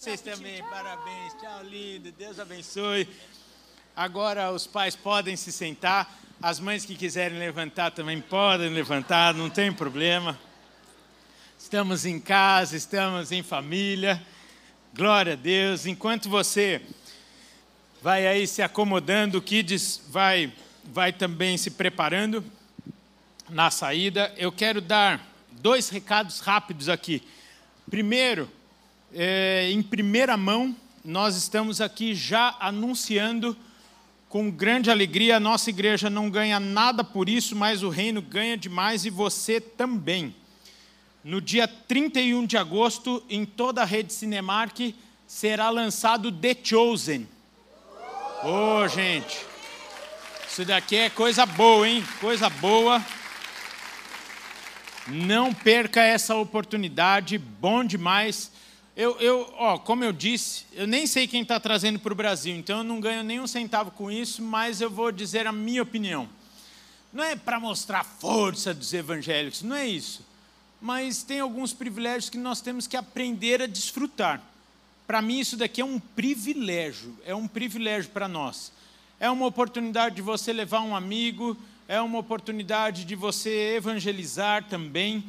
Vocês também, parabéns. Tchau, lindo. Deus abençoe. Agora os pais podem se sentar. As mães que quiserem levantar também podem levantar, não tem problema. Estamos em casa, estamos em família. Glória a Deus. Enquanto você vai aí se acomodando, o Kids vai, vai também se preparando na saída. Eu quero dar dois recados rápidos aqui. Primeiro, é, em primeira mão, nós estamos aqui já anunciando com grande alegria. A nossa igreja não ganha nada por isso, mas o reino ganha demais e você também. No dia 31 de agosto, em toda a rede Cinemark, será lançado The Chosen. Ô, oh, gente, isso daqui é coisa boa, hein? Coisa boa. Não perca essa oportunidade, bom demais. Eu, eu ó, como eu disse, eu nem sei quem está trazendo para o Brasil, então eu não ganho nenhum centavo com isso, mas eu vou dizer a minha opinião. Não é para mostrar a força dos evangélicos, não é isso mas tem alguns privilégios que nós temos que aprender a desfrutar. Para mim, isso daqui é um privilégio, é um privilégio para nós. É uma oportunidade de você levar um amigo, é uma oportunidade de você evangelizar também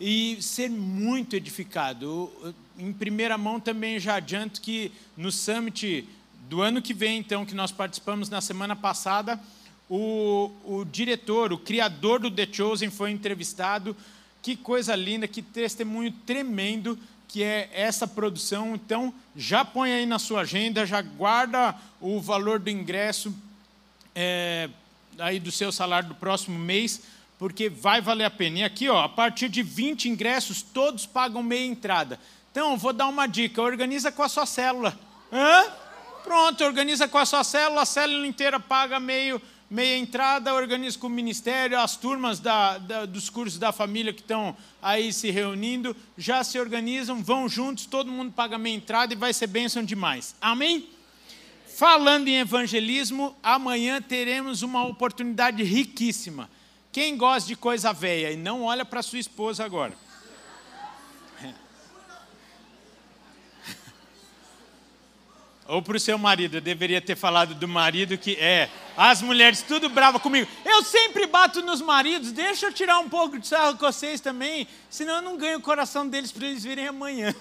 e ser muito edificado. Em primeira mão também já adianto que no summit do ano que vem, então, que nós participamos na semana passada, o, o diretor, o criador do The Chosen foi entrevistado que coisa linda, que testemunho tremendo que é essa produção. Então, já põe aí na sua agenda, já guarda o valor do ingresso é, aí do seu salário do próximo mês, porque vai valer a pena. E aqui, ó, a partir de 20 ingressos, todos pagam meia entrada. Então, vou dar uma dica: organiza com a sua célula. Hã? Pronto, organiza com a sua célula, a célula inteira paga meio meia entrada, organiza com o ministério, as turmas da, da, dos cursos da família que estão aí se reunindo, já se organizam, vão juntos, todo mundo paga meia entrada e vai ser bênção demais. Amém? Falando em evangelismo, amanhã teremos uma oportunidade riquíssima. Quem gosta de coisa velha e não olha para sua esposa agora. Ou para o seu marido, eu deveria ter falado do marido que é. As mulheres tudo brava comigo. Eu sempre bato nos maridos, deixa eu tirar um pouco de sarro com vocês também, senão eu não ganho o coração deles para eles virem amanhã.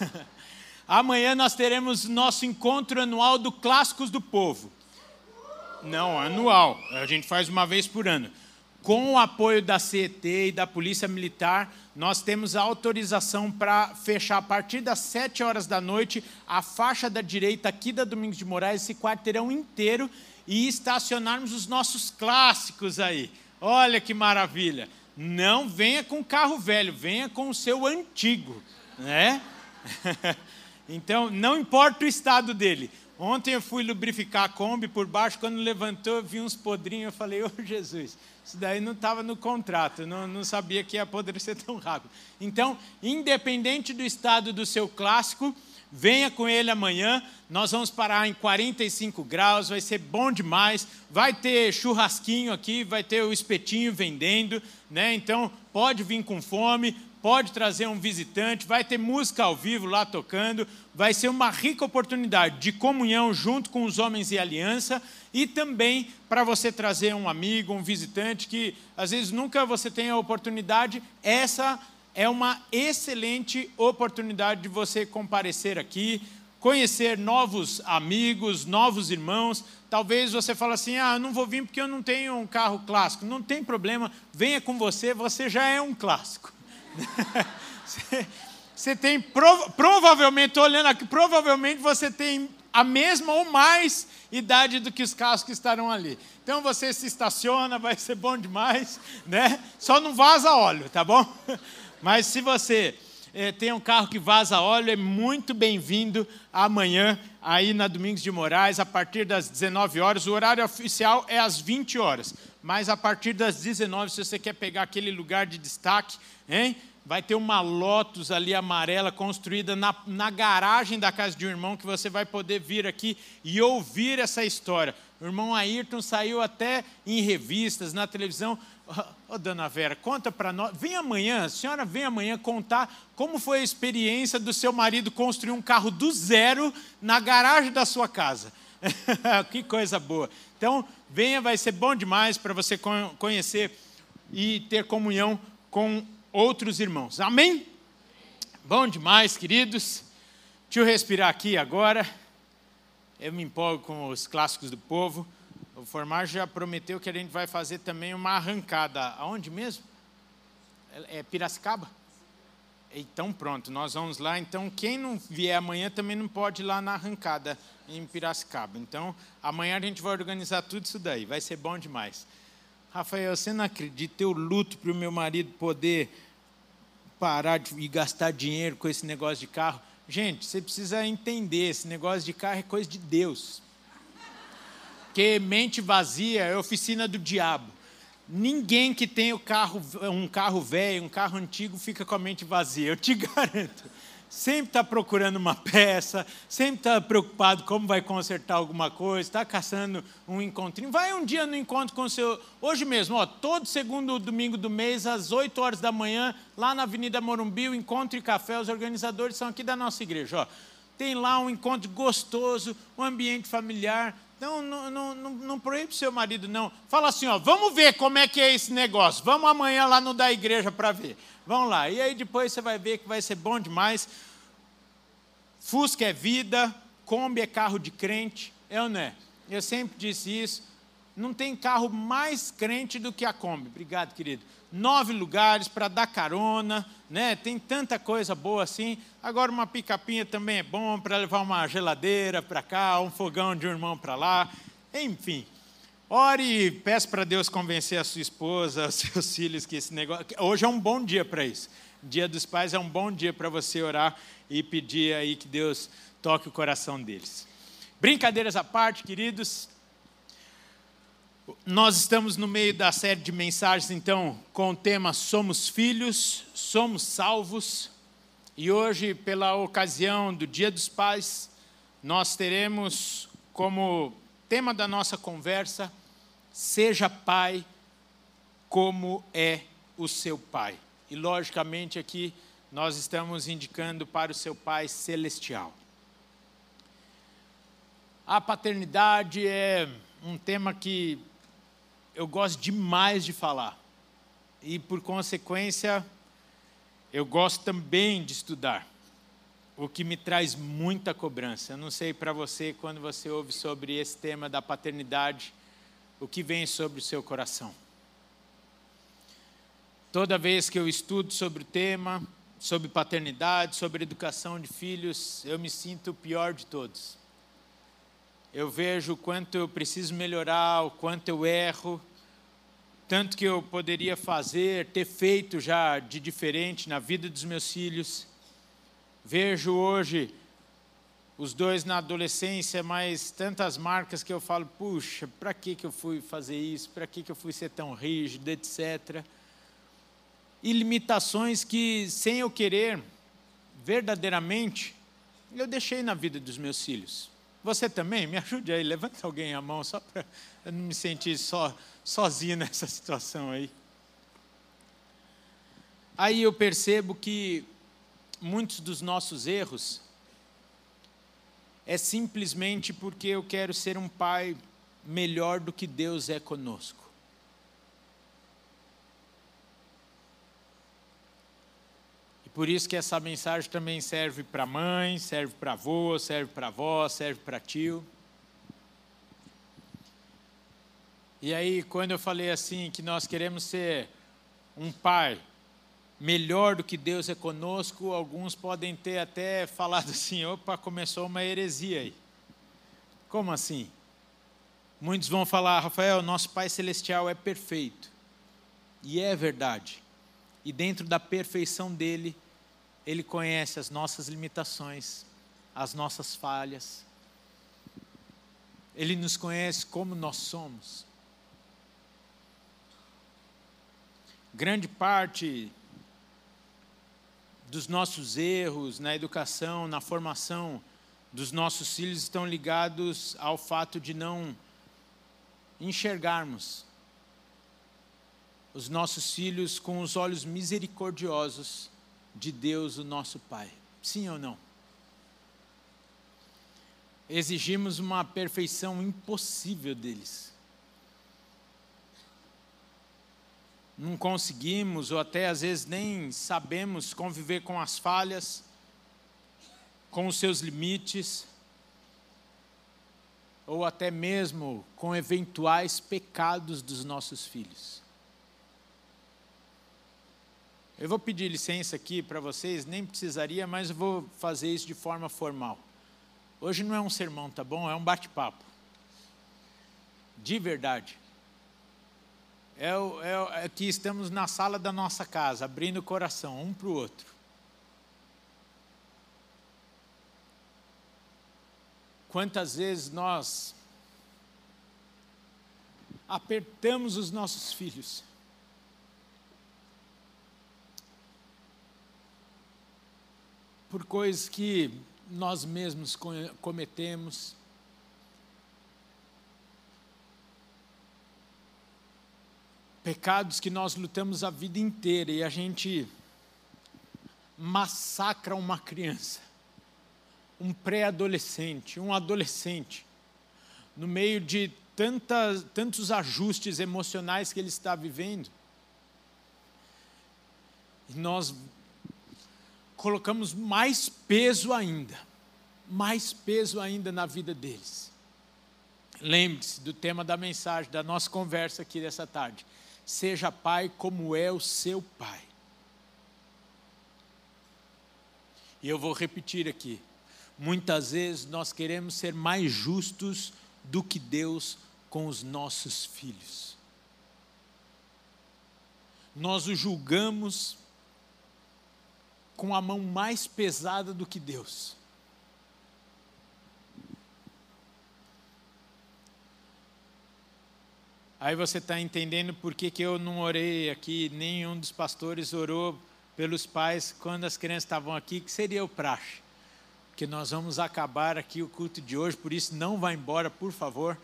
amanhã nós teremos nosso encontro anual do Clássicos do Povo. Não, anual. A gente faz uma vez por ano. Com o apoio da CET e da Polícia Militar, nós temos a autorização para fechar a partir das 7 horas da noite a faixa da direita aqui da Domingos de Moraes, esse quarteirão inteiro, e estacionarmos os nossos clássicos aí. Olha que maravilha! Não venha com carro velho, venha com o seu antigo, né? então, não importa o estado dele. Ontem eu fui lubrificar a Kombi por baixo, quando levantou, eu vi uns podrinhos, eu falei, ô oh, Jesus, isso daí não estava no contrato, não, não sabia que ia poder ser tão rápido. Então, independente do estado do seu clássico, venha com ele amanhã. Nós vamos parar em 45 graus, vai ser bom demais. Vai ter churrasquinho aqui, vai ter o espetinho vendendo, né? Então, pode vir com fome, pode trazer um visitante, vai ter música ao vivo lá tocando, vai ser uma rica oportunidade de comunhão junto com os homens e aliança e também para você trazer um amigo, um visitante que às vezes nunca você tem a oportunidade, essa é uma excelente oportunidade de você comparecer aqui, conhecer novos amigos, novos irmãos. Talvez você fale assim: "Ah, não vou vir porque eu não tenho um carro clássico". Não tem problema, venha com você, você já é um clássico. você tem, provavelmente, olhando aqui, provavelmente você tem a mesma ou mais idade do que os carros que estarão ali. Então você se estaciona, vai ser bom demais, né? Só não vaza óleo, tá bom? Mas se você é, tem um carro que vaza óleo, é muito bem-vindo amanhã, aí na Domingos de Moraes, a partir das 19 horas. O horário oficial é às 20 horas, mas a partir das 19, se você quer pegar aquele lugar de destaque, hein? Vai ter uma Lotus ali amarela construída na, na garagem da casa de um irmão que você vai poder vir aqui e ouvir essa história. O irmão Ayrton saiu até em revistas, na televisão. Ô, oh, dona Vera, conta para nós. Vem amanhã, a senhora vem amanhã contar como foi a experiência do seu marido construir um carro do zero na garagem da sua casa. que coisa boa. Então, venha, vai ser bom demais para você conhecer e ter comunhão com outros irmãos. Amém? Bom demais, queridos. Deixa eu respirar aqui agora. Eu me empolgo com os clássicos do povo. O Formar já prometeu que a gente vai fazer também uma arrancada. Aonde mesmo? É, é Piracicaba? Então pronto, nós vamos lá. Então quem não vier amanhã também não pode ir lá na arrancada em Piracicaba. Então amanhã a gente vai organizar tudo isso daí. Vai ser bom demais. Rafael, você não acredita? Eu luto para o meu marido poder parar de gastar dinheiro com esse negócio de carro. Gente, você precisa entender: esse negócio de carro é coisa de Deus. Porque mente vazia é oficina do diabo. Ninguém que tem o carro, um carro velho, um carro antigo, fica com a mente vazia, eu te garanto. Sempre está procurando uma peça, sempre está preocupado como vai consertar alguma coisa, está caçando um encontrinho. Vai um dia no encontro com o seu. Hoje mesmo, ó, todo segundo domingo do mês, às 8 horas da manhã, lá na Avenida Morumbi, o Encontro e Café, os organizadores são aqui da nossa igreja. Ó. Tem lá um encontro gostoso, um ambiente familiar, não, não, não, não, não proíbe seu marido, não. Fala assim, ó, vamos ver como é que é esse negócio. Vamos amanhã lá no da igreja para ver. Vamos lá. E aí depois você vai ver que vai ser bom demais. Fusca é vida, Kombi é carro de crente. Eu não é. Eu sempre disse isso. Não tem carro mais crente do que a Kombi. Obrigado, querido nove lugares para dar carona, né? Tem tanta coisa boa assim. Agora uma picapinha também é bom para levar uma geladeira para cá, um fogão de um irmão para lá. Enfim, ore e peça para Deus convencer a sua esposa, os seus filhos que esse negócio. Hoje é um bom dia para isso. Dia dos Pais é um bom dia para você orar e pedir aí que Deus toque o coração deles. Brincadeiras à parte, queridos, nós estamos no meio da série de mensagens, então, com o tema Somos Filhos, Somos Salvos. E hoje, pela ocasião do Dia dos Pais, nós teremos como tema da nossa conversa: Seja pai como é o seu pai. E, logicamente, aqui nós estamos indicando para o seu pai celestial. A paternidade é um tema que eu gosto demais de falar. E, por consequência, eu gosto também de estudar, o que me traz muita cobrança. Eu não sei para você, quando você ouve sobre esse tema da paternidade, o que vem sobre o seu coração. Toda vez que eu estudo sobre o tema, sobre paternidade, sobre educação de filhos, eu me sinto o pior de todos eu vejo o quanto eu preciso melhorar, o quanto eu erro, tanto que eu poderia fazer, ter feito já de diferente na vida dos meus filhos. Vejo hoje os dois na adolescência, mas tantas marcas que eu falo, puxa, para que, que eu fui fazer isso? Para que, que eu fui ser tão rígido, etc. E limitações que, sem eu querer, verdadeiramente, eu deixei na vida dos meus filhos. Você também? Me ajude aí, levanta alguém a mão, só para eu não me sentir só, sozinho nessa situação aí. Aí eu percebo que muitos dos nossos erros é simplesmente porque eu quero ser um pai melhor do que Deus é conosco. Por isso que essa mensagem também serve para mãe, serve para avô, serve para avó, serve para tio. E aí, quando eu falei assim, que nós queremos ser um pai melhor do que Deus é conosco, alguns podem ter até falado assim: opa, começou uma heresia aí. Como assim? Muitos vão falar, Rafael, nosso Pai Celestial é perfeito. E é verdade. E dentro da perfeição dele, ele conhece as nossas limitações, as nossas falhas. Ele nos conhece como nós somos. Grande parte dos nossos erros na educação, na formação dos nossos filhos estão ligados ao fato de não enxergarmos os nossos filhos com os olhos misericordiosos de Deus, o nosso Pai. Sim ou não? Exigimos uma perfeição impossível deles. Não conseguimos, ou até às vezes nem sabemos conviver com as falhas, com os seus limites, ou até mesmo com eventuais pecados dos nossos filhos. Eu vou pedir licença aqui para vocês, nem precisaria, mas vou fazer isso de forma formal. Hoje não é um sermão, tá bom? É um bate-papo. De verdade. É, é, é que estamos na sala da nossa casa, abrindo o coração um para o outro. Quantas vezes nós apertamos os nossos filhos por coisas que nós mesmos cometemos. Pecados que nós lutamos a vida inteira e a gente massacra uma criança, um pré-adolescente, um adolescente, no meio de tantas, tantos ajustes emocionais que ele está vivendo. E nós colocamos mais peso ainda, mais peso ainda na vida deles. Lembre-se do tema da mensagem, da nossa conversa aqui dessa tarde. Seja pai como é o seu pai. E eu vou repetir aqui. Muitas vezes nós queremos ser mais justos do que Deus com os nossos filhos. Nós o julgamos com a mão mais pesada do que Deus. Aí você está entendendo por que, que eu não orei aqui, nenhum dos pastores orou pelos pais quando as crianças estavam aqui, que seria o praxe. Que nós vamos acabar aqui o culto de hoje, por isso não vá embora, por favor,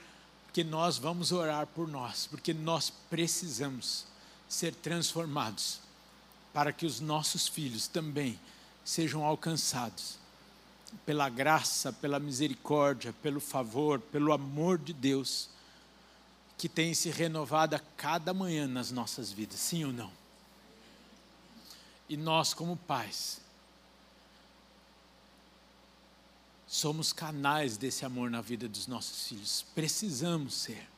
porque nós vamos orar por nós, porque nós precisamos ser transformados para que os nossos filhos também sejam alcançados pela graça, pela misericórdia, pelo favor, pelo amor de Deus, que tem se renovado a cada manhã nas nossas vidas, sim ou não? E nós, como pais, somos canais desse amor na vida dos nossos filhos. Precisamos ser,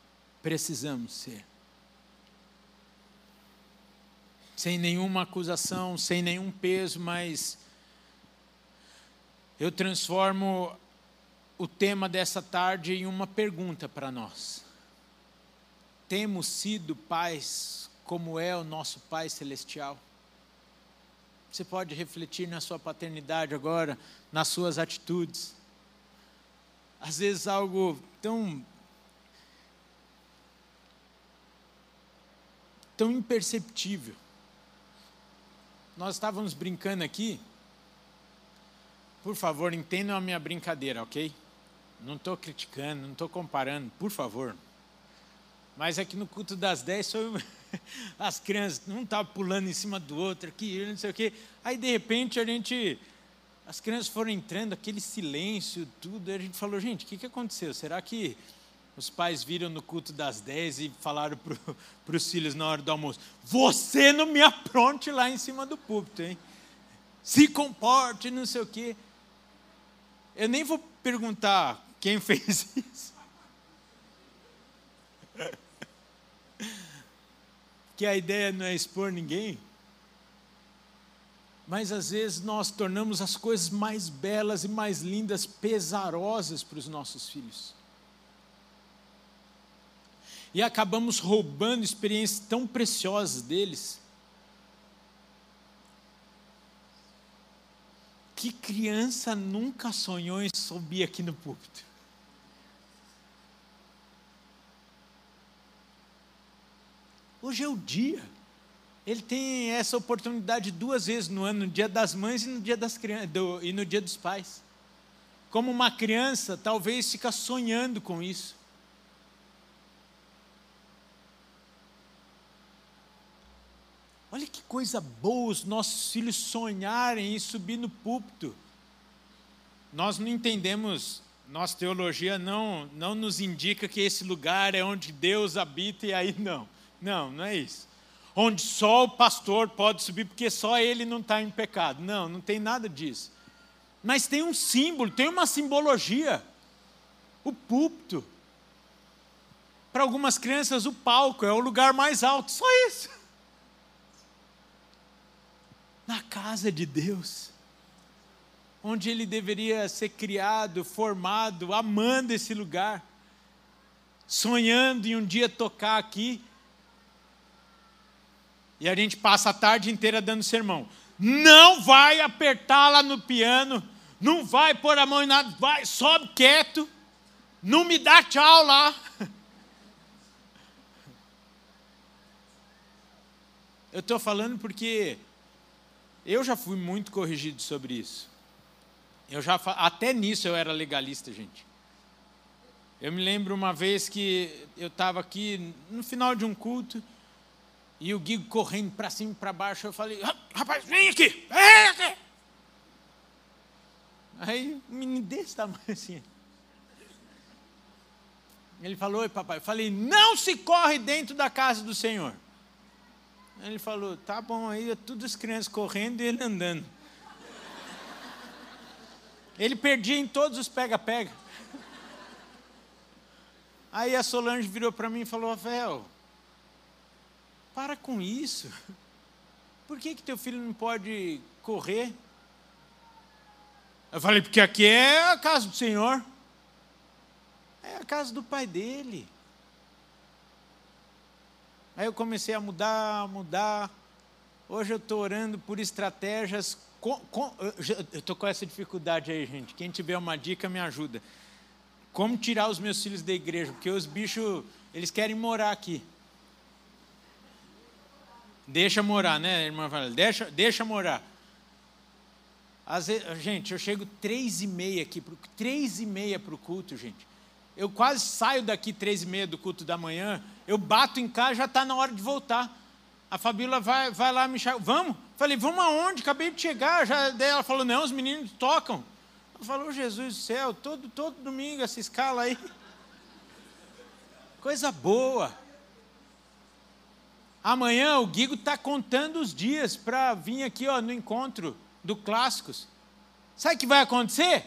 precisamos ser sem nenhuma acusação, sem nenhum peso, mas eu transformo o tema dessa tarde em uma pergunta para nós. Temos sido pais como é o nosso Pai Celestial? Você pode refletir na sua paternidade agora, nas suas atitudes. Às vezes algo tão tão imperceptível nós estávamos brincando aqui. Por favor, entendam a minha brincadeira, ok? Não estou criticando, não estou comparando, por favor. Mas aqui no culto das 10, as crianças não estavam pulando em cima do outro, aqui, não sei o quê. Aí, de repente, a gente. As crianças foram entrando, aquele silêncio, tudo. E a gente falou, gente, o que, que aconteceu? Será que os pais viram no culto das 10 e falaram para os filhos na hora do almoço: Você não me apronte lá em cima do púlpito, hein? Se comporte, não sei o quê. Eu nem vou perguntar quem fez isso. que a ideia não é expor ninguém. Mas às vezes nós tornamos as coisas mais belas e mais lindas pesarosas para os nossos filhos e acabamos roubando experiências tão preciosas deles. Que criança nunca sonhou em subir aqui no púlpito? Hoje é o dia. Ele tem essa oportunidade duas vezes no ano, no dia das mães e no dia das crianças, do, e no dia dos pais. Como uma criança, talvez fica sonhando com isso. Olha que coisa boa os nossos filhos sonharem em subir no púlpito. Nós não entendemos, nossa teologia não, não nos indica que esse lugar é onde Deus habita e aí não. Não, não é isso. Onde só o pastor pode subir, porque só ele não está em pecado. Não, não tem nada disso. Mas tem um símbolo, tem uma simbologia. O púlpito. Para algumas crianças, o palco é o lugar mais alto, só isso. Na casa de Deus onde ele deveria ser criado, formado, amando esse lugar, sonhando em um dia tocar aqui. E a gente passa a tarde inteira dando sermão. Não vai apertar lá no piano, não vai pôr a mão em nada, vai, sobe quieto, não me dá tchau lá. Eu estou falando porque eu já fui muito corrigido sobre isso. Eu já até nisso eu era legalista, gente. Eu me lembro uma vez que eu estava aqui no final de um culto e o Guigo correndo para cima e para baixo, eu falei: "Rapaz, vem aqui, vem aqui". Aí um menino desse tamanho assim. Ele falou: "Oi, papai". Eu falei: "Não se corre dentro da casa do Senhor". Ele falou: "Tá bom aí, todas as crianças correndo e ele andando". Ele perdia em todos os pega-pega. Aí a Solange virou para mim e falou: Rafael, para com isso. Por que, que teu filho não pode correr? Eu falei: porque aqui é a casa do Senhor. É a casa do pai dele. Aí eu comecei a mudar, mudar. Hoje eu estou orando por estratégias com, com, eu estou com essa dificuldade aí, gente. Quem tiver uma dica, me ajuda. Como tirar os meus filhos da igreja? Porque os bichos, eles querem morar aqui. Deixa morar, né, irmã Valéria? Deixa, deixa morar. Vezes, gente, eu chego três e meia aqui, três e meia para o culto, gente. Eu quase saio daqui três e meia do culto da manhã, eu bato em casa, já está na hora de voltar. A Fabíola vai, vai lá me chamar, vamos? Falei, vamos aonde? Acabei de chegar. Já, daí ela falou, não, os meninos tocam. Ela falou, Jesus do céu, todo, todo domingo essa escala aí. Coisa boa. Amanhã o Guigo está contando os dias para vir aqui ó, no encontro do Clássicos. Sabe o que vai acontecer?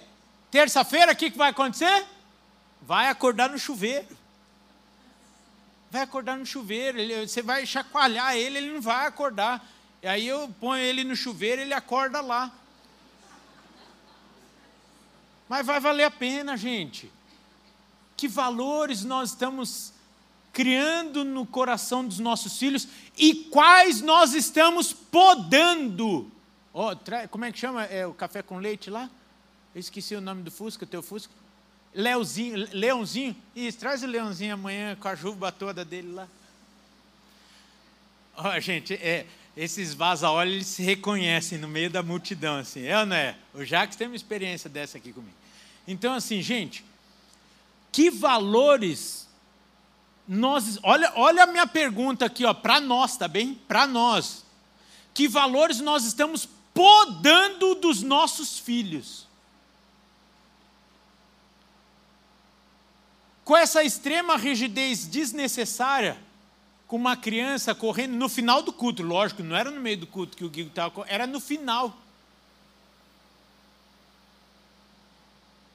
Terça-feira, o que, que vai acontecer? Vai acordar no chuveiro vai acordar no chuveiro, ele, você vai chacoalhar ele, ele não vai acordar. E aí eu ponho ele no chuveiro, ele acorda lá. Mas vai valer a pena, gente. Que valores nós estamos criando no coração dos nossos filhos e quais nós estamos podando. Oh, como é que chama é, o café com leite lá? Eu esqueci o nome do Fusca, teu Fusca. Leozinho, Leãozinho, isso, traz o Leãozinho amanhã com a juba toda dele lá. Ó, oh, gente, é, esses vaza-olhos eles se reconhecem no meio da multidão, assim, é ou não é? O Jacques tem uma experiência dessa aqui comigo. Então, assim, gente, que valores nós. Olha, olha a minha pergunta aqui, ó, para nós, tá bem? Para nós. Que valores nós estamos podando dos nossos filhos? Com essa extrema rigidez desnecessária, com uma criança correndo no final do culto, lógico, não era no meio do culto que o Guigo estava, era no final.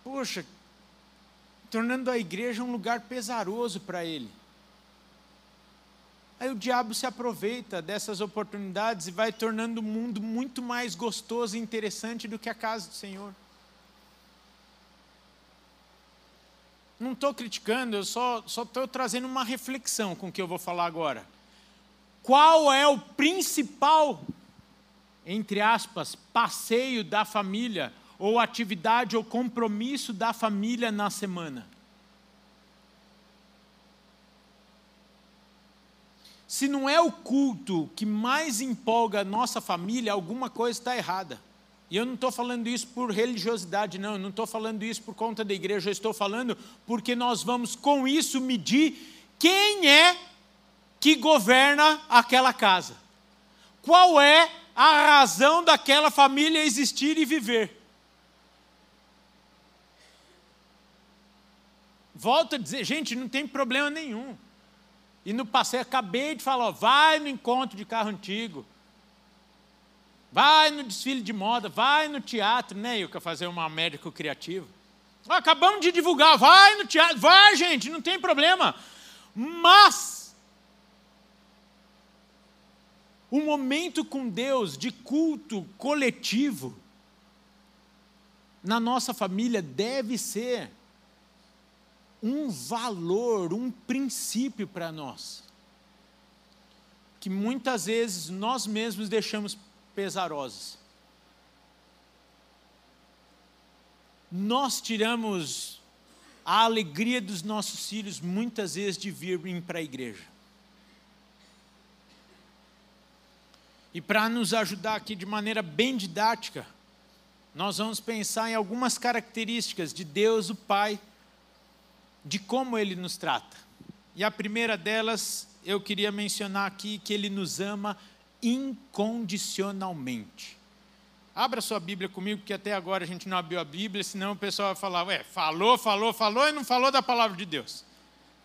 Poxa, tornando a igreja um lugar pesaroso para ele. Aí o diabo se aproveita dessas oportunidades e vai tornando o mundo muito mais gostoso e interessante do que a casa do Senhor. Não estou criticando, eu só estou trazendo uma reflexão com o que eu vou falar agora. Qual é o principal, entre aspas, passeio da família, ou atividade ou compromisso da família na semana? Se não é o culto que mais empolga a nossa família, alguma coisa está errada. E eu não estou falando isso por religiosidade, não, eu não estou falando isso por conta da igreja, eu estou falando porque nós vamos com isso medir quem é que governa aquela casa. qual é a razão daquela família existir e viver. Volto a dizer, gente, não tem problema nenhum. E no passeio, acabei de falar, ó, vai no encontro de carro antigo, vai no desfile de moda, vai no teatro, né? Quero fazer uma médico criativo. Acabamos de divulgar, vai no teatro, vai, gente, não tem problema. Mas o momento com Deus de culto coletivo na nossa família deve ser um valor, um princípio para nós, que muitas vezes nós mesmos deixamos pesarosos. Nós tiramos a alegria dos nossos filhos muitas vezes de virem para a igreja. E para nos ajudar aqui de maneira bem didática, nós vamos pensar em algumas características de Deus, o Pai, de como Ele nos trata. E a primeira delas, eu queria mencionar aqui que Ele nos ama incondicionalmente. Abra sua Bíblia comigo, porque até agora a gente não abriu a Bíblia, senão o pessoal vai falar, ué, falou, falou, falou e não falou da palavra de Deus.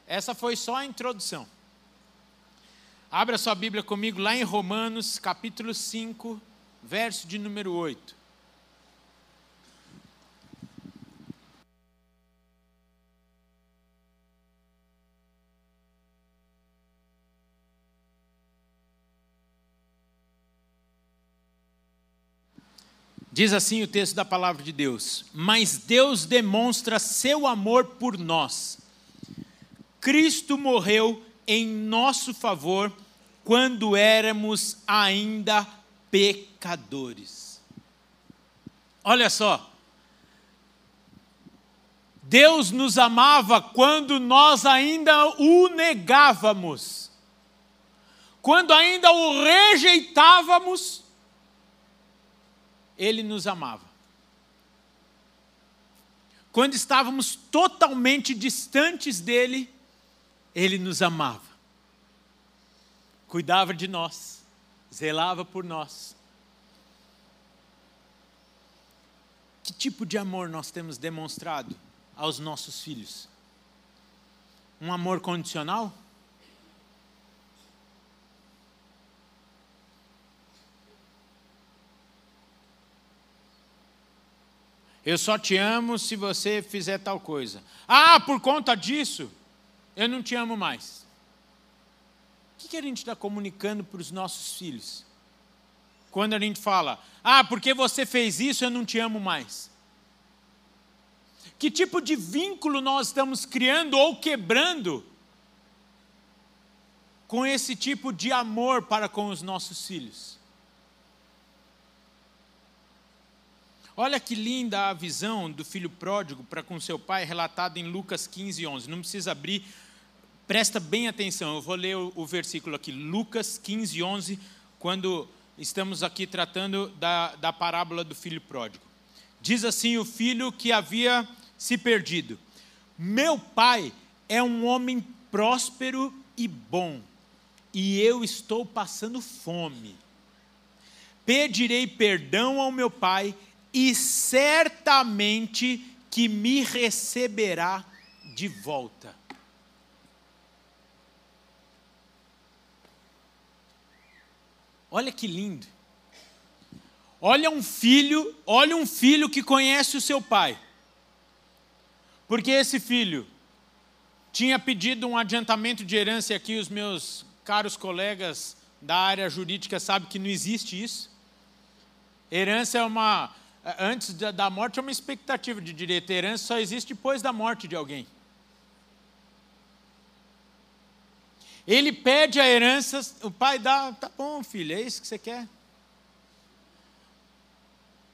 Essa foi só a introdução. Abra sua Bíblia comigo lá em Romanos, capítulo 5, verso de número 8. Diz assim o texto da palavra de Deus: Mas Deus demonstra seu amor por nós. Cristo morreu em nosso favor quando éramos ainda pecadores. Olha só. Deus nos amava quando nós ainda o negávamos. Quando ainda o rejeitávamos, ele nos amava. Quando estávamos totalmente distantes dele, ele nos amava. Cuidava de nós, zelava por nós. Que tipo de amor nós temos demonstrado aos nossos filhos? Um amor condicional? Eu só te amo se você fizer tal coisa. Ah, por conta disso, eu não te amo mais. O que a gente está comunicando para os nossos filhos? Quando a gente fala, ah, porque você fez isso, eu não te amo mais. Que tipo de vínculo nós estamos criando ou quebrando com esse tipo de amor para com os nossos filhos? Olha que linda a visão do filho pródigo para com seu pai, relatada em Lucas 15, 11. Não precisa abrir, presta bem atenção, eu vou ler o, o versículo aqui, Lucas 15, 11, quando estamos aqui tratando da, da parábola do filho pródigo. Diz assim: o filho que havia se perdido: Meu pai é um homem próspero e bom, e eu estou passando fome. Pedirei perdão ao meu pai e certamente que me receberá de volta. Olha que lindo. Olha um filho, olha um filho que conhece o seu pai. Porque esse filho tinha pedido um adiantamento de herança e aqui os meus caros colegas da área jurídica sabem que não existe isso. Herança é uma antes da morte é uma expectativa de direito. A herança só existe depois da morte de alguém. Ele pede a herança, o pai dá, tá bom, filho, é isso que você quer.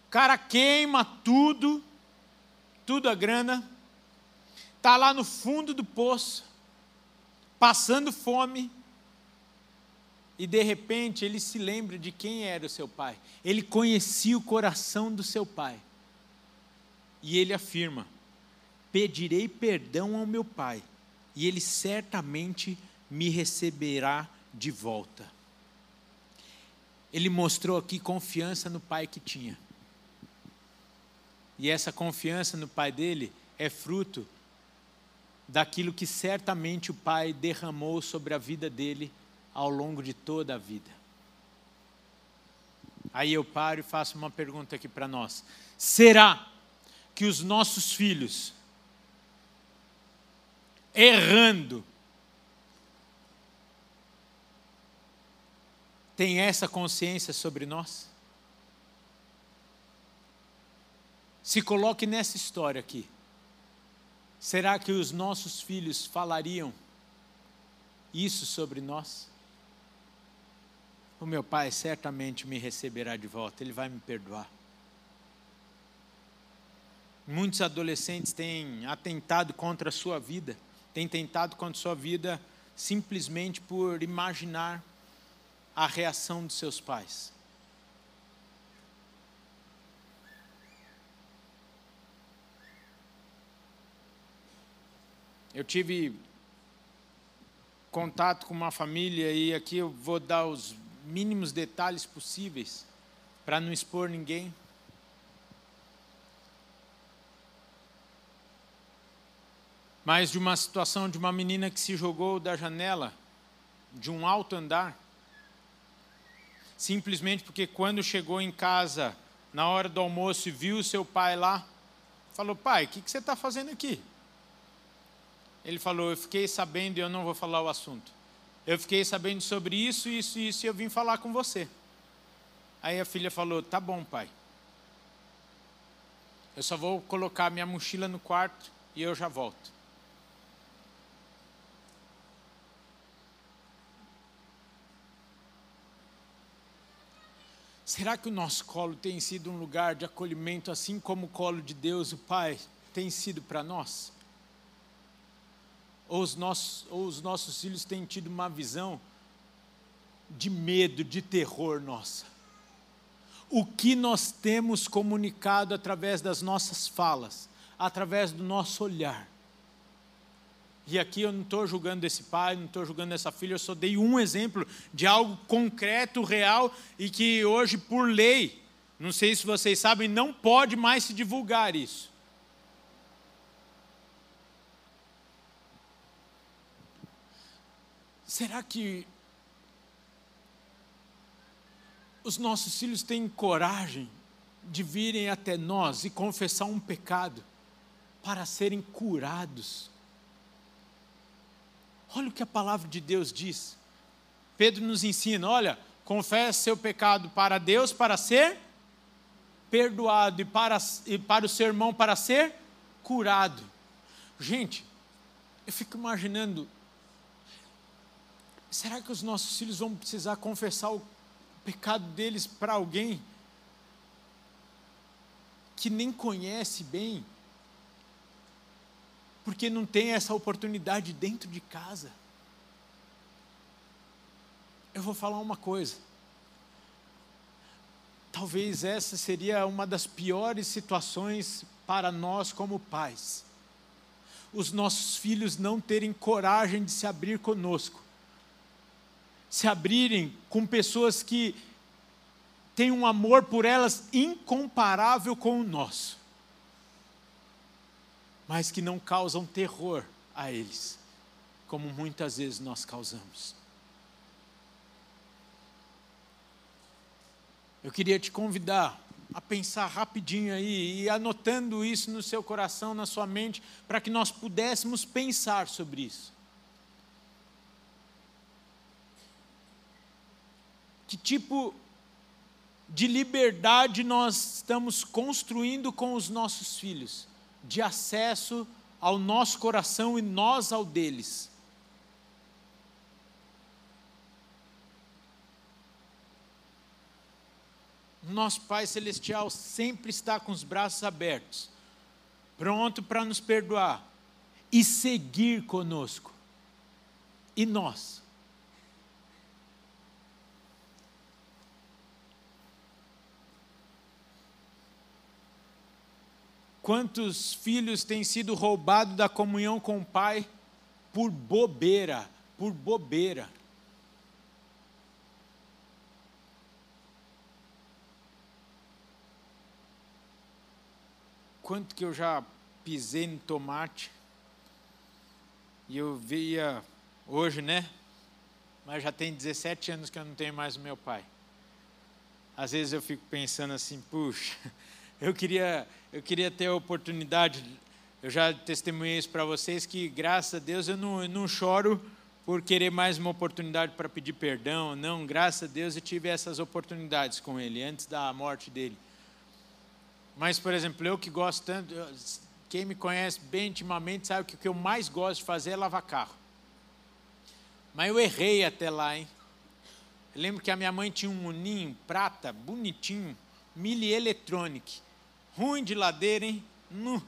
O cara queima tudo, tudo a grana, está lá no fundo do poço, passando fome, e de repente ele se lembra de quem era o seu pai. Ele conhecia o coração do seu pai. E ele afirma: Pedirei perdão ao meu pai, e ele certamente me receberá de volta. ele mostrou aqui confiança no pai que tinha. E essa confiança no pai dele é fruto daquilo que certamente o pai derramou sobre a vida dele ao longo de toda a vida. Aí eu paro e faço uma pergunta aqui para nós: será que os nossos filhos, errando, têm essa consciência sobre nós? Se coloque nessa história aqui. Será que os nossos filhos falariam isso sobre nós? O meu pai certamente me receberá de volta, ele vai me perdoar. Muitos adolescentes têm atentado contra a sua vida, têm tentado contra a sua vida simplesmente por imaginar a reação dos seus pais. Eu tive contato com uma família e aqui eu vou dar os mínimos detalhes possíveis para não expor ninguém. Mas de uma situação de uma menina que se jogou da janela de um alto andar, simplesmente porque quando chegou em casa na hora do almoço e viu seu pai lá, falou: Pai, o que, que você está fazendo aqui? Ele falou: Eu fiquei sabendo e eu não vou falar o assunto. Eu fiquei sabendo sobre isso, isso e isso e eu vim falar com você. Aí a filha falou: Tá bom, pai. Eu só vou colocar minha mochila no quarto e eu já volto. Será que o nosso colo tem sido um lugar de acolhimento, assim como o colo de Deus, o Pai, tem sido para nós? Ou os nossos, ou os nossos filhos têm tido uma visão de medo, de terror nossa. O que nós temos comunicado através das nossas falas, através do nosso olhar. E aqui eu não estou julgando esse pai, não estou julgando essa filha, eu só dei um exemplo de algo concreto, real e que hoje, por lei, não sei se vocês sabem, não pode mais se divulgar isso. Será que os nossos filhos têm coragem de virem até nós e confessar um pecado para serem curados? Olha o que a palavra de Deus diz. Pedro nos ensina: olha, confesse seu pecado para Deus para ser perdoado e para, e para o seu irmão para ser curado. Gente, eu fico imaginando Será que os nossos filhos vão precisar confessar o pecado deles para alguém que nem conhece bem? Porque não tem essa oportunidade dentro de casa. Eu vou falar uma coisa. Talvez essa seria uma das piores situações para nós como pais. Os nossos filhos não terem coragem de se abrir conosco se abrirem com pessoas que têm um amor por elas incomparável com o nosso, mas que não causam terror a eles, como muitas vezes nós causamos. Eu queria te convidar a pensar rapidinho aí e anotando isso no seu coração, na sua mente, para que nós pudéssemos pensar sobre isso. Que tipo de liberdade nós estamos construindo com os nossos filhos, de acesso ao nosso coração e nós ao deles. Nosso Pai Celestial sempre está com os braços abertos, pronto para nos perdoar e seguir conosco. E nós? Quantos filhos têm sido roubados da comunhão com o Pai por bobeira, por bobeira. Quanto que eu já pisei no tomate e eu via hoje, né? Mas já tem 17 anos que eu não tenho mais o meu pai. Às vezes eu fico pensando assim, puxa, eu queria, eu queria ter a oportunidade. Eu já testemunhei isso para vocês que, graças a Deus, eu não, eu não choro por querer mais uma oportunidade para pedir perdão. Não, graças a Deus eu tive essas oportunidades com ele antes da morte dele. Mas, por exemplo, eu que gosto tanto, quem me conhece bem intimamente sabe que o que eu mais gosto de fazer é lavar carro. Mas eu errei até lá, hein? Eu lembro que a minha mãe tinha um uninho prata, bonitinho, Mili. Ruim de ladeira, hein? No.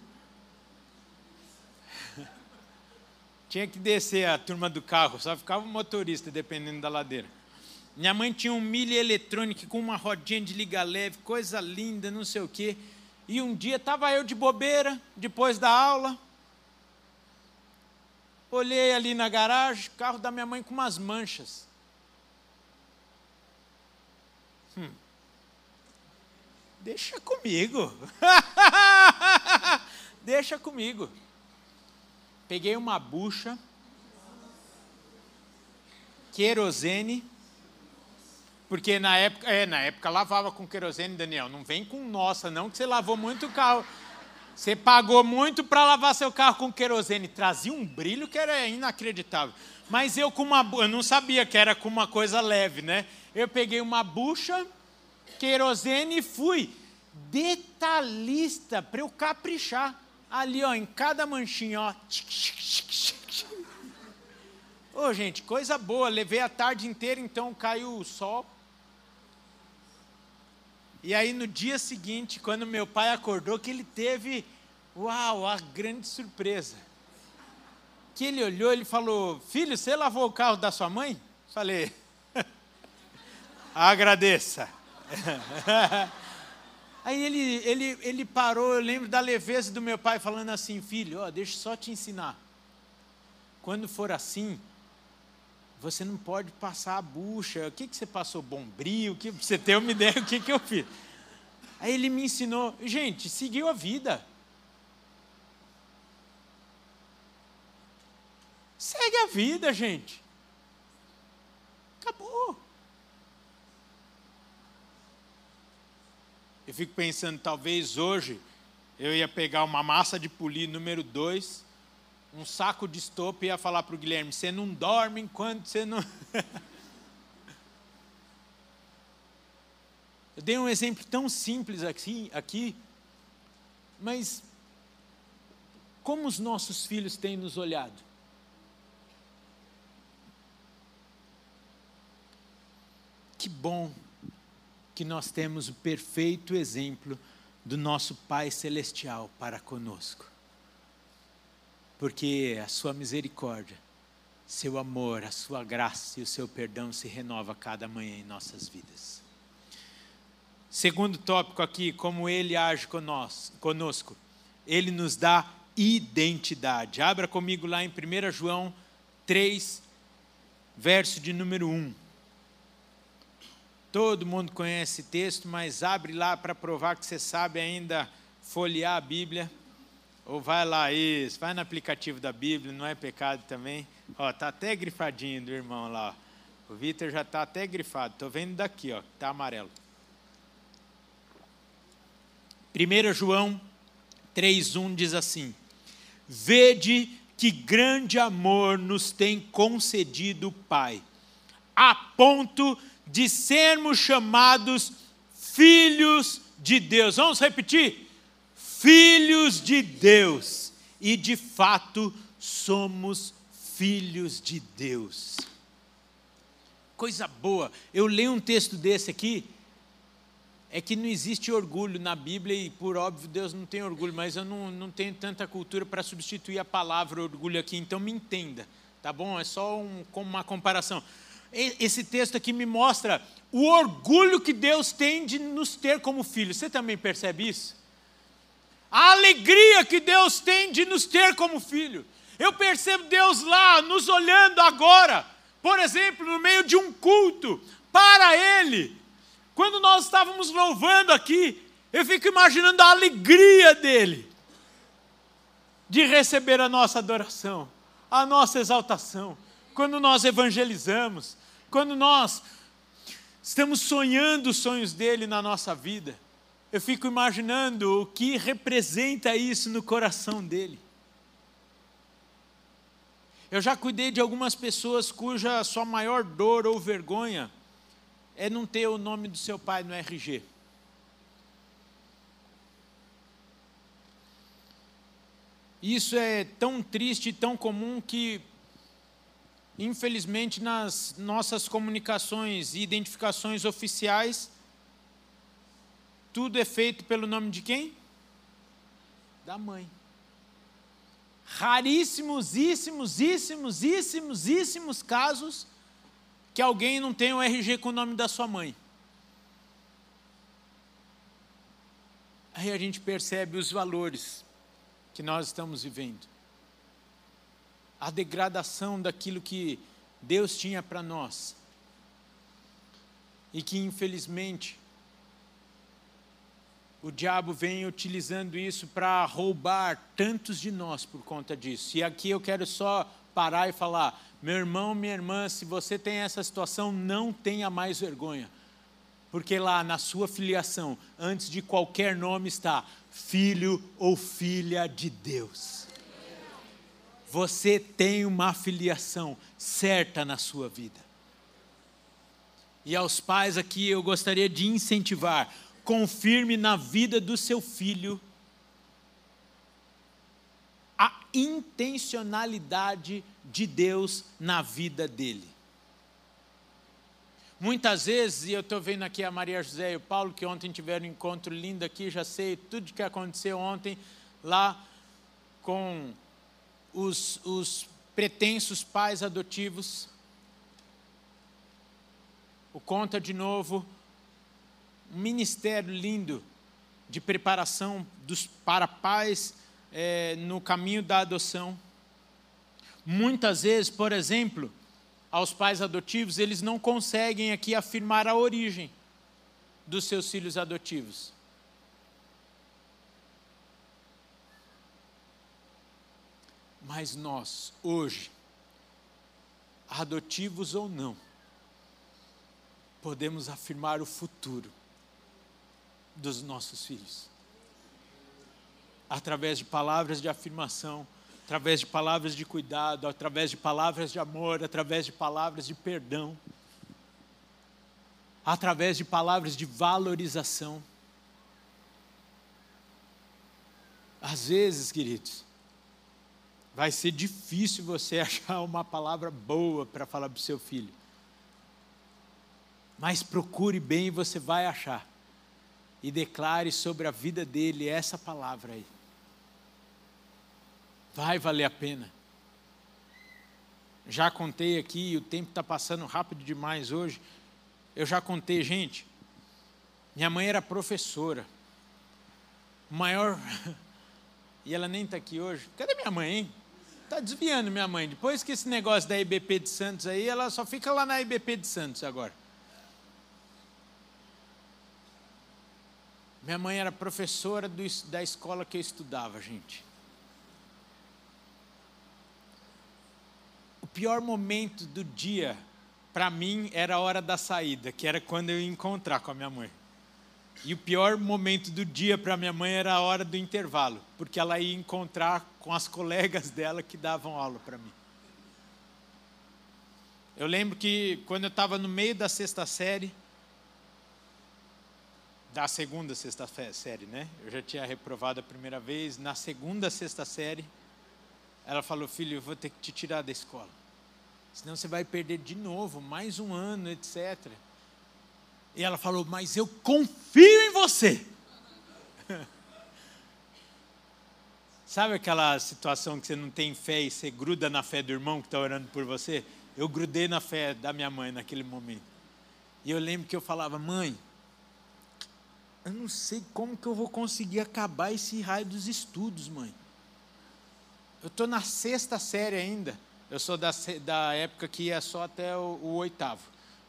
tinha que descer a turma do carro, só ficava o motorista, dependendo da ladeira. Minha mãe tinha um Mili Electronic com uma rodinha de liga leve, coisa linda, não sei o quê. E um dia estava eu de bobeira, depois da aula. Olhei ali na garagem, carro da minha mãe com umas manchas. Deixa comigo. Deixa comigo. Peguei uma bucha, querosene, porque na época, é, na época lavava com querosene, Daniel. Não vem com nossa, não, que você lavou muito o carro. Você pagou muito para lavar seu carro com querosene. Trazia um brilho que era inacreditável. Mas eu com uma, eu não sabia que era com uma coisa leve, né? Eu peguei uma bucha, querosene e fui detalhista para eu caprichar. Ali, ó, em cada manchinha, ó. Ô, gente, coisa boa. Levei a tarde inteira, então caiu o sol. E aí no dia seguinte, quando meu pai acordou, que ele teve, uau, a grande surpresa. Que ele olhou, ele falou: "Filho, você lavou o carro da sua mãe?" Falei: "Agradeça." Aí ele, ele, ele parou, eu lembro da leveza do meu pai falando assim: Filho, ó, deixa só te ensinar. Quando for assim, você não pode passar a bucha. O que, que você passou? Bombril? Que, você ter uma ideia o que, que eu fiz. Aí ele me ensinou, gente, seguiu a vida. Segue a vida, gente. Acabou. Eu fico pensando, talvez hoje eu ia pegar uma massa de polir número 2 um saco de estopa e ia falar para o Guilherme: você não dorme enquanto você não. Eu dei um exemplo tão simples aqui, aqui, mas como os nossos filhos têm nos olhado? Que bom que nós temos o perfeito exemplo do nosso Pai Celestial para conosco porque a sua misericórdia, seu amor, a sua graça e o seu perdão se renova cada manhã em nossas vidas. Segundo tópico aqui, como ele age conosco, ele nos dá identidade. Abra comigo lá em 1 João 3, verso de número 1. Todo mundo conhece esse texto, mas abre lá para provar que você sabe ainda folhear a Bíblia. Ou vai lá, isso, vai no aplicativo da Bíblia, não é pecado também. Ó, tá até grifadinho do irmão lá. Ó. O Vitor já está até grifado. Estou vendo daqui, ó, tá amarelo. 1 João 3,1 diz assim: Vede que grande amor nos tem concedido o Pai, a ponto de sermos chamados filhos de Deus. Vamos repetir? filhos de Deus, e de fato somos filhos de Deus. Coisa boa, eu leio um texto desse aqui, é que não existe orgulho na Bíblia, e por óbvio Deus não tem orgulho, mas eu não, não tenho tanta cultura para substituir a palavra orgulho aqui, então me entenda, tá bom? É só um, uma comparação. Esse texto aqui me mostra o orgulho que Deus tem de nos ter como filhos. Você também percebe isso? a alegria que Deus tem de nos ter como filho. Eu percebo Deus lá nos olhando agora, por exemplo, no meio de um culto, para Ele. Quando nós estávamos louvando aqui, eu fico imaginando a alegria dele. de receber a nossa adoração, a nossa exaltação, quando nós evangelizamos, quando nós estamos sonhando os sonhos dele na nossa vida. Eu fico imaginando o que representa isso no coração dele. Eu já cuidei de algumas pessoas cuja sua maior dor ou vergonha é não ter o nome do seu pai no RG. Isso é tão triste e tão comum que, infelizmente, nas nossas comunicações e identificações oficiais, tudo é feito pelo nome de quem? Da mãe. Raríssimos, íssimos, íssimos, íssimos, íssimos casos que alguém não tem o RG com o nome da sua mãe. Aí a gente percebe os valores que nós estamos vivendo. A degradação daquilo que Deus tinha para nós. E que, infelizmente, o diabo vem utilizando isso para roubar tantos de nós por conta disso. E aqui eu quero só parar e falar: meu irmão, minha irmã, se você tem essa situação, não tenha mais vergonha. Porque lá na sua filiação, antes de qualquer nome está filho ou filha de Deus. Você tem uma filiação certa na sua vida. E aos pais aqui eu gostaria de incentivar confirme na vida do seu filho a intencionalidade de Deus na vida dele. Muitas vezes, e eu estou vendo aqui a Maria José e o Paulo, que ontem tiveram um encontro lindo aqui, já sei tudo que aconteceu ontem lá com os, os pretensos pais adotivos. O Conta de novo um ministério lindo de preparação dos, para pais é, no caminho da adoção. Muitas vezes, por exemplo, aos pais adotivos, eles não conseguem aqui afirmar a origem dos seus filhos adotivos. Mas nós, hoje, adotivos ou não, podemos afirmar o futuro dos nossos filhos. Através de palavras de afirmação, através de palavras de cuidado, através de palavras de amor, através de palavras de perdão, através de palavras de valorização. Às vezes, queridos, vai ser difícil você achar uma palavra boa para falar para o seu filho. Mas procure bem e você vai achar e declare sobre a vida dele essa palavra aí. Vai valer a pena. Já contei aqui, o tempo está passando rápido demais hoje. Eu já contei, gente. Minha mãe era professora. Maior. E ela nem está aqui hoje. Cadê minha mãe, hein? Está desviando minha mãe. Depois que esse negócio da IBP de Santos aí, ela só fica lá na IBP de Santos agora. Minha mãe era professora do, da escola que eu estudava, gente. O pior momento do dia, para mim, era a hora da saída, que era quando eu ia encontrar com a minha mãe. E o pior momento do dia para minha mãe era a hora do intervalo, porque ela ia encontrar com as colegas dela que davam aula para mim. Eu lembro que quando eu estava no meio da sexta série, da segunda sexta série, né? Eu já tinha reprovado a primeira vez. Na segunda sexta série, ela falou: Filho, eu vou ter que te tirar da escola. Senão você vai perder de novo, mais um ano, etc. E ela falou: Mas eu confio em você. Sabe aquela situação que você não tem fé e você gruda na fé do irmão que está orando por você? Eu grudei na fé da minha mãe naquele momento. E eu lembro que eu falava: Mãe eu não sei como que eu vou conseguir acabar esse raio dos estudos, mãe. Eu estou na sexta série ainda. Eu sou da, da época que ia só até o, o oitavo.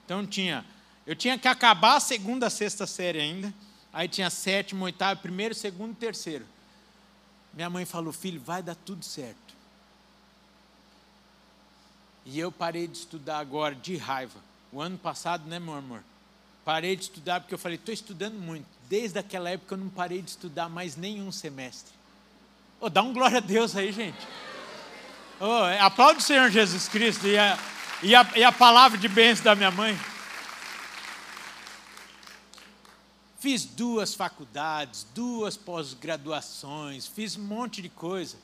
Então tinha, eu tinha que acabar a segunda, sexta série ainda. Aí tinha sétimo, oitavo, primeiro, segundo, terceiro. Minha mãe falou: Filho, vai dar tudo certo. E eu parei de estudar agora de raiva. O ano passado, né, meu amor? Parei de estudar porque eu falei: estou estudando muito. Desde aquela época eu não parei de estudar mais nenhum semestre. Oh, dá um glória a Deus aí, gente. Oh, aplaude o Senhor Jesus Cristo e a, e a, e a palavra de bênção da minha mãe. Fiz duas faculdades, duas pós-graduações, fiz um monte de coisa.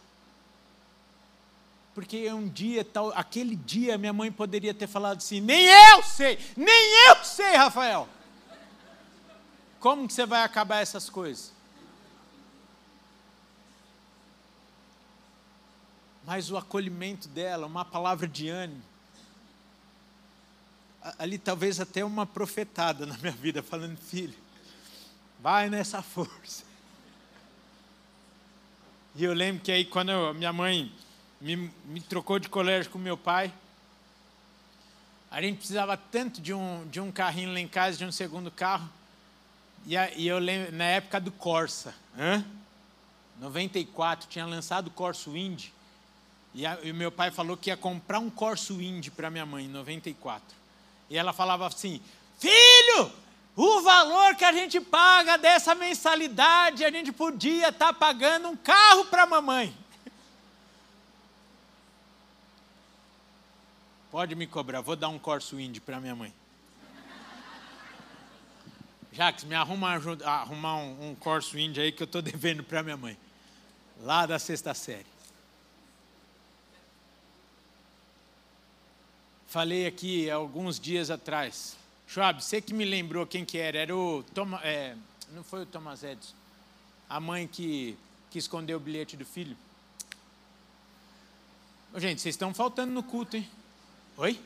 Porque um dia, tal, aquele dia, minha mãe poderia ter falado assim: nem eu sei, nem eu sei, Rafael. Como que você vai acabar essas coisas? Mas o acolhimento dela, uma palavra de ânimo, ali talvez até uma profetada na minha vida, falando: filho, Vai nessa força. E eu lembro que aí, quando eu, minha mãe me, me trocou de colégio com meu pai, a gente precisava tanto de um, de um carrinho lá em casa, de um segundo carro. E, a, e eu lembro, na época do Corsa, hã? 94, tinha lançado o Corso Indy. E, a, e meu pai falou que ia comprar um Corso Indy para minha mãe, em 94. E ela falava assim: Filho, o valor que a gente paga dessa mensalidade, a gente podia estar tá pagando um carro para a mamãe. Pode me cobrar, vou dar um Corso Indy para minha mãe. Jacques, me arruma ajuda, arrumar um, um Corso Indy aí que eu estou devendo para minha mãe. Lá da sexta série. Falei aqui alguns dias atrás Schwab, você que me lembrou quem que era, era o Thomas, é, não foi o Thomas Edison, a mãe que, que escondeu o bilhete do filho. Gente, vocês estão faltando no culto, hein? Oi?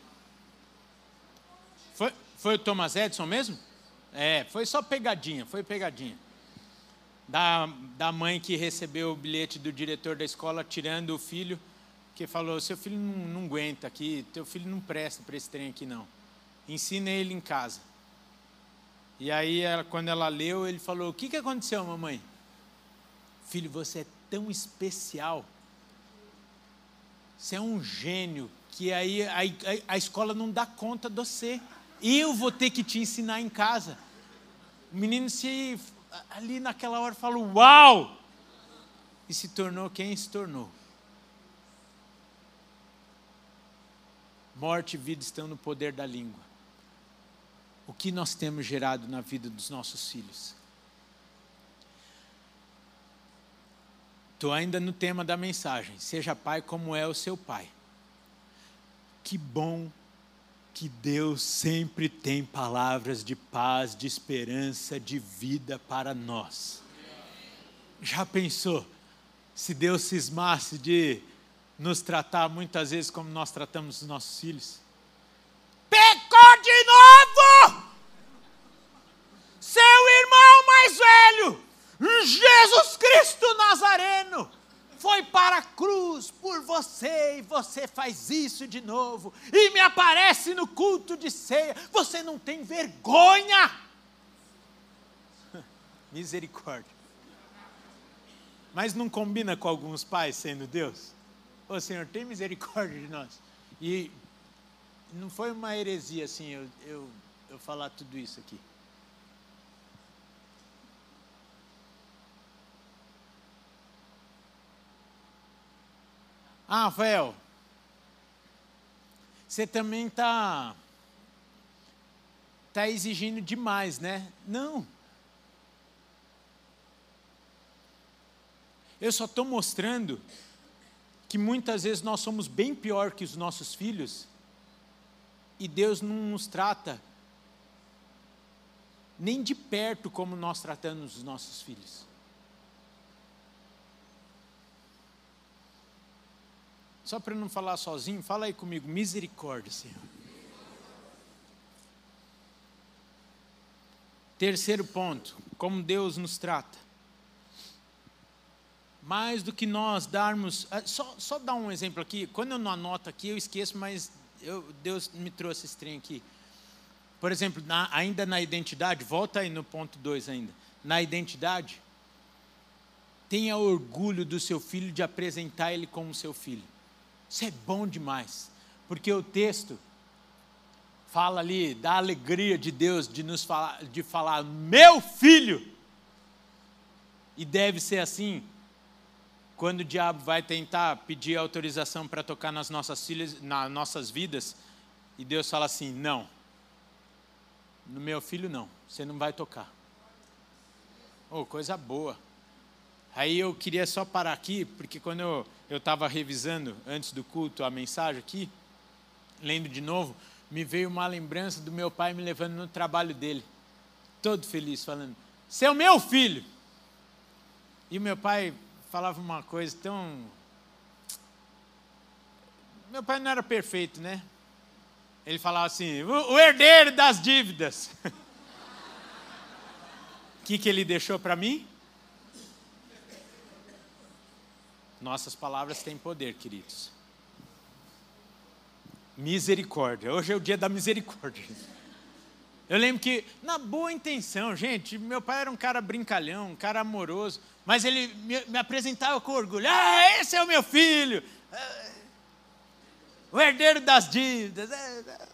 Foi, foi o Thomas Edison mesmo? É, foi só pegadinha, foi pegadinha. Da, da mãe que recebeu o bilhete do diretor da escola tirando o filho, que falou, seu filho não, não aguenta aqui, teu filho não presta para esse trem aqui não ensina ele em casa. E aí, ela, quando ela leu, ele falou: O que, que aconteceu, mamãe? Filho, você é tão especial. Você é um gênio que aí a, a, a escola não dá conta de você. Eu vou ter que te ensinar em casa. O menino se ali naquela hora falou: Uau! E se tornou quem se tornou. Morte e vida estão no poder da língua o que nós temos gerado na vida dos nossos filhos. Estou ainda no tema da mensagem. Seja pai como é o seu pai. Que bom que Deus sempre tem palavras de paz, de esperança, de vida para nós. Já pensou se Deus cismasse de nos tratar muitas vezes como nós tratamos os nossos filhos? Pecou de novo! Seu irmão mais velho, Jesus Cristo Nazareno, foi para a cruz por você e você faz isso de novo e me aparece no culto de ceia. Você não tem vergonha? Misericórdia. Mas não combina com alguns pais sendo Deus? Ô Senhor, tem misericórdia de nós. E não foi uma heresia assim eu, eu, eu falar tudo isso aqui. Ah, Rafael, você também está tá exigindo demais, né? Não. Eu só estou mostrando que muitas vezes nós somos bem pior que os nossos filhos e Deus não nos trata nem de perto como nós tratamos os nossos filhos. Só para não falar sozinho, fala aí comigo, misericórdia, Senhor. Terceiro ponto, como Deus nos trata. Mais do que nós darmos. Ah, só, só dar um exemplo aqui. Quando eu não anoto aqui, eu esqueço, mas eu, Deus me trouxe esse trem aqui. Por exemplo, na, ainda na identidade, volta aí no ponto 2 ainda. Na identidade, tenha orgulho do seu filho de apresentar ele como seu filho. Isso é bom demais, porque o texto fala ali da alegria de Deus de nos falar, de falar meu filho. E deve ser assim quando o diabo vai tentar pedir autorização para tocar nas nossas filhas, nas nossas vidas, e Deus fala assim: "Não. No meu filho não, você não vai tocar". Oh, coisa boa. Aí eu queria só parar aqui, porque quando eu estava revisando antes do culto a mensagem aqui, lendo de novo, me veio uma lembrança do meu pai me levando no trabalho dele, todo feliz, falando: Você é o meu filho. E o meu pai falava uma coisa tão. Meu pai não era perfeito, né? Ele falava assim: o, herdeiro das dívidas. O que, que ele deixou para mim? Nossas palavras têm poder, queridos. Misericórdia. Hoje é o dia da misericórdia. Eu lembro que, na boa intenção, gente, meu pai era um cara brincalhão, um cara amoroso, mas ele me, me apresentava com orgulho: Ah, esse é o meu filho, ah, o herdeiro das dívidas. É, é.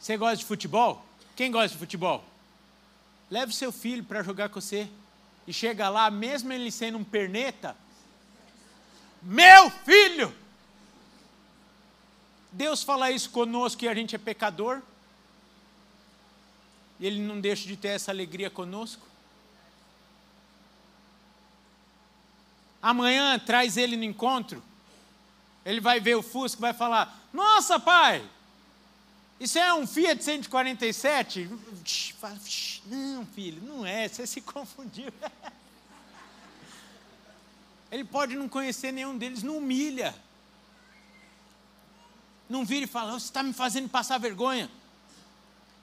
Você gosta de futebol? Quem gosta de futebol? Leve seu filho para jogar com você e chega lá, mesmo ele sendo um perneta, meu filho! Deus fala isso conosco que a gente é pecador, e Ele não deixa de ter essa alegria conosco. Amanhã traz ele no encontro, ele vai ver o Fusca e vai falar: Nossa, pai, isso é um Fiat 147? Não, filho, não é, você se confundiu. Ele pode não conhecer nenhum deles, não humilha. Não vira e fala, você está me fazendo passar vergonha.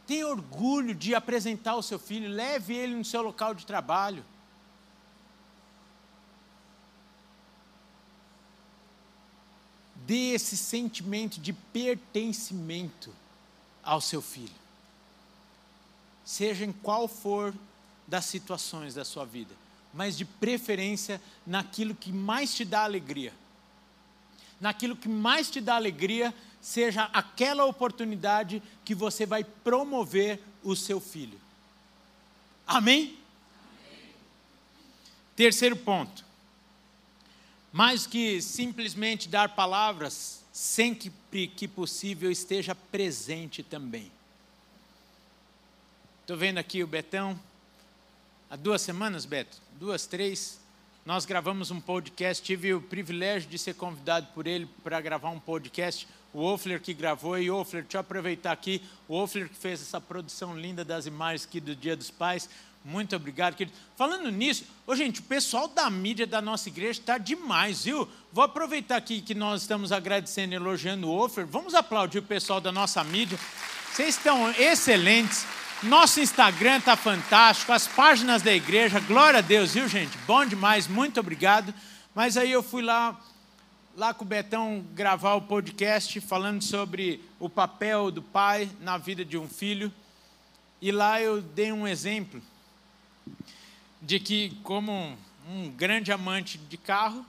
Tenha orgulho de apresentar o seu filho, leve ele no seu local de trabalho. Dê esse sentimento de pertencimento ao seu filho. Seja em qual for das situações da sua vida, mas de preferência naquilo que mais te dá alegria. Naquilo que mais te dá alegria, seja aquela oportunidade que você vai promover o seu filho. Amém? Amém. Terceiro ponto. Mais que simplesmente dar palavras, sempre que possível esteja presente também. Estou vendo aqui o Betão. Há duas semanas, Beto, duas, três, nós gravamos um podcast. Tive o privilégio de ser convidado por ele para gravar um podcast. O Wolfler que gravou. E Wolfler, deixa eu aproveitar aqui. O Wolfler que fez essa produção linda das imagens aqui do Dia dos Pais. Muito obrigado, querido. Falando nisso, ô, gente, o pessoal da mídia da nossa igreja está demais, viu? Vou aproveitar aqui que nós estamos agradecendo, elogiando o Offer. Vamos aplaudir o pessoal da nossa mídia. Vocês estão excelentes. Nosso Instagram está fantástico, as páginas da igreja, glória a Deus, viu, gente? Bom demais, muito obrigado. Mas aí eu fui lá, lá com o Betão gravar o podcast falando sobre o papel do pai na vida de um filho. E lá eu dei um exemplo de que, como um, grande amante de carro,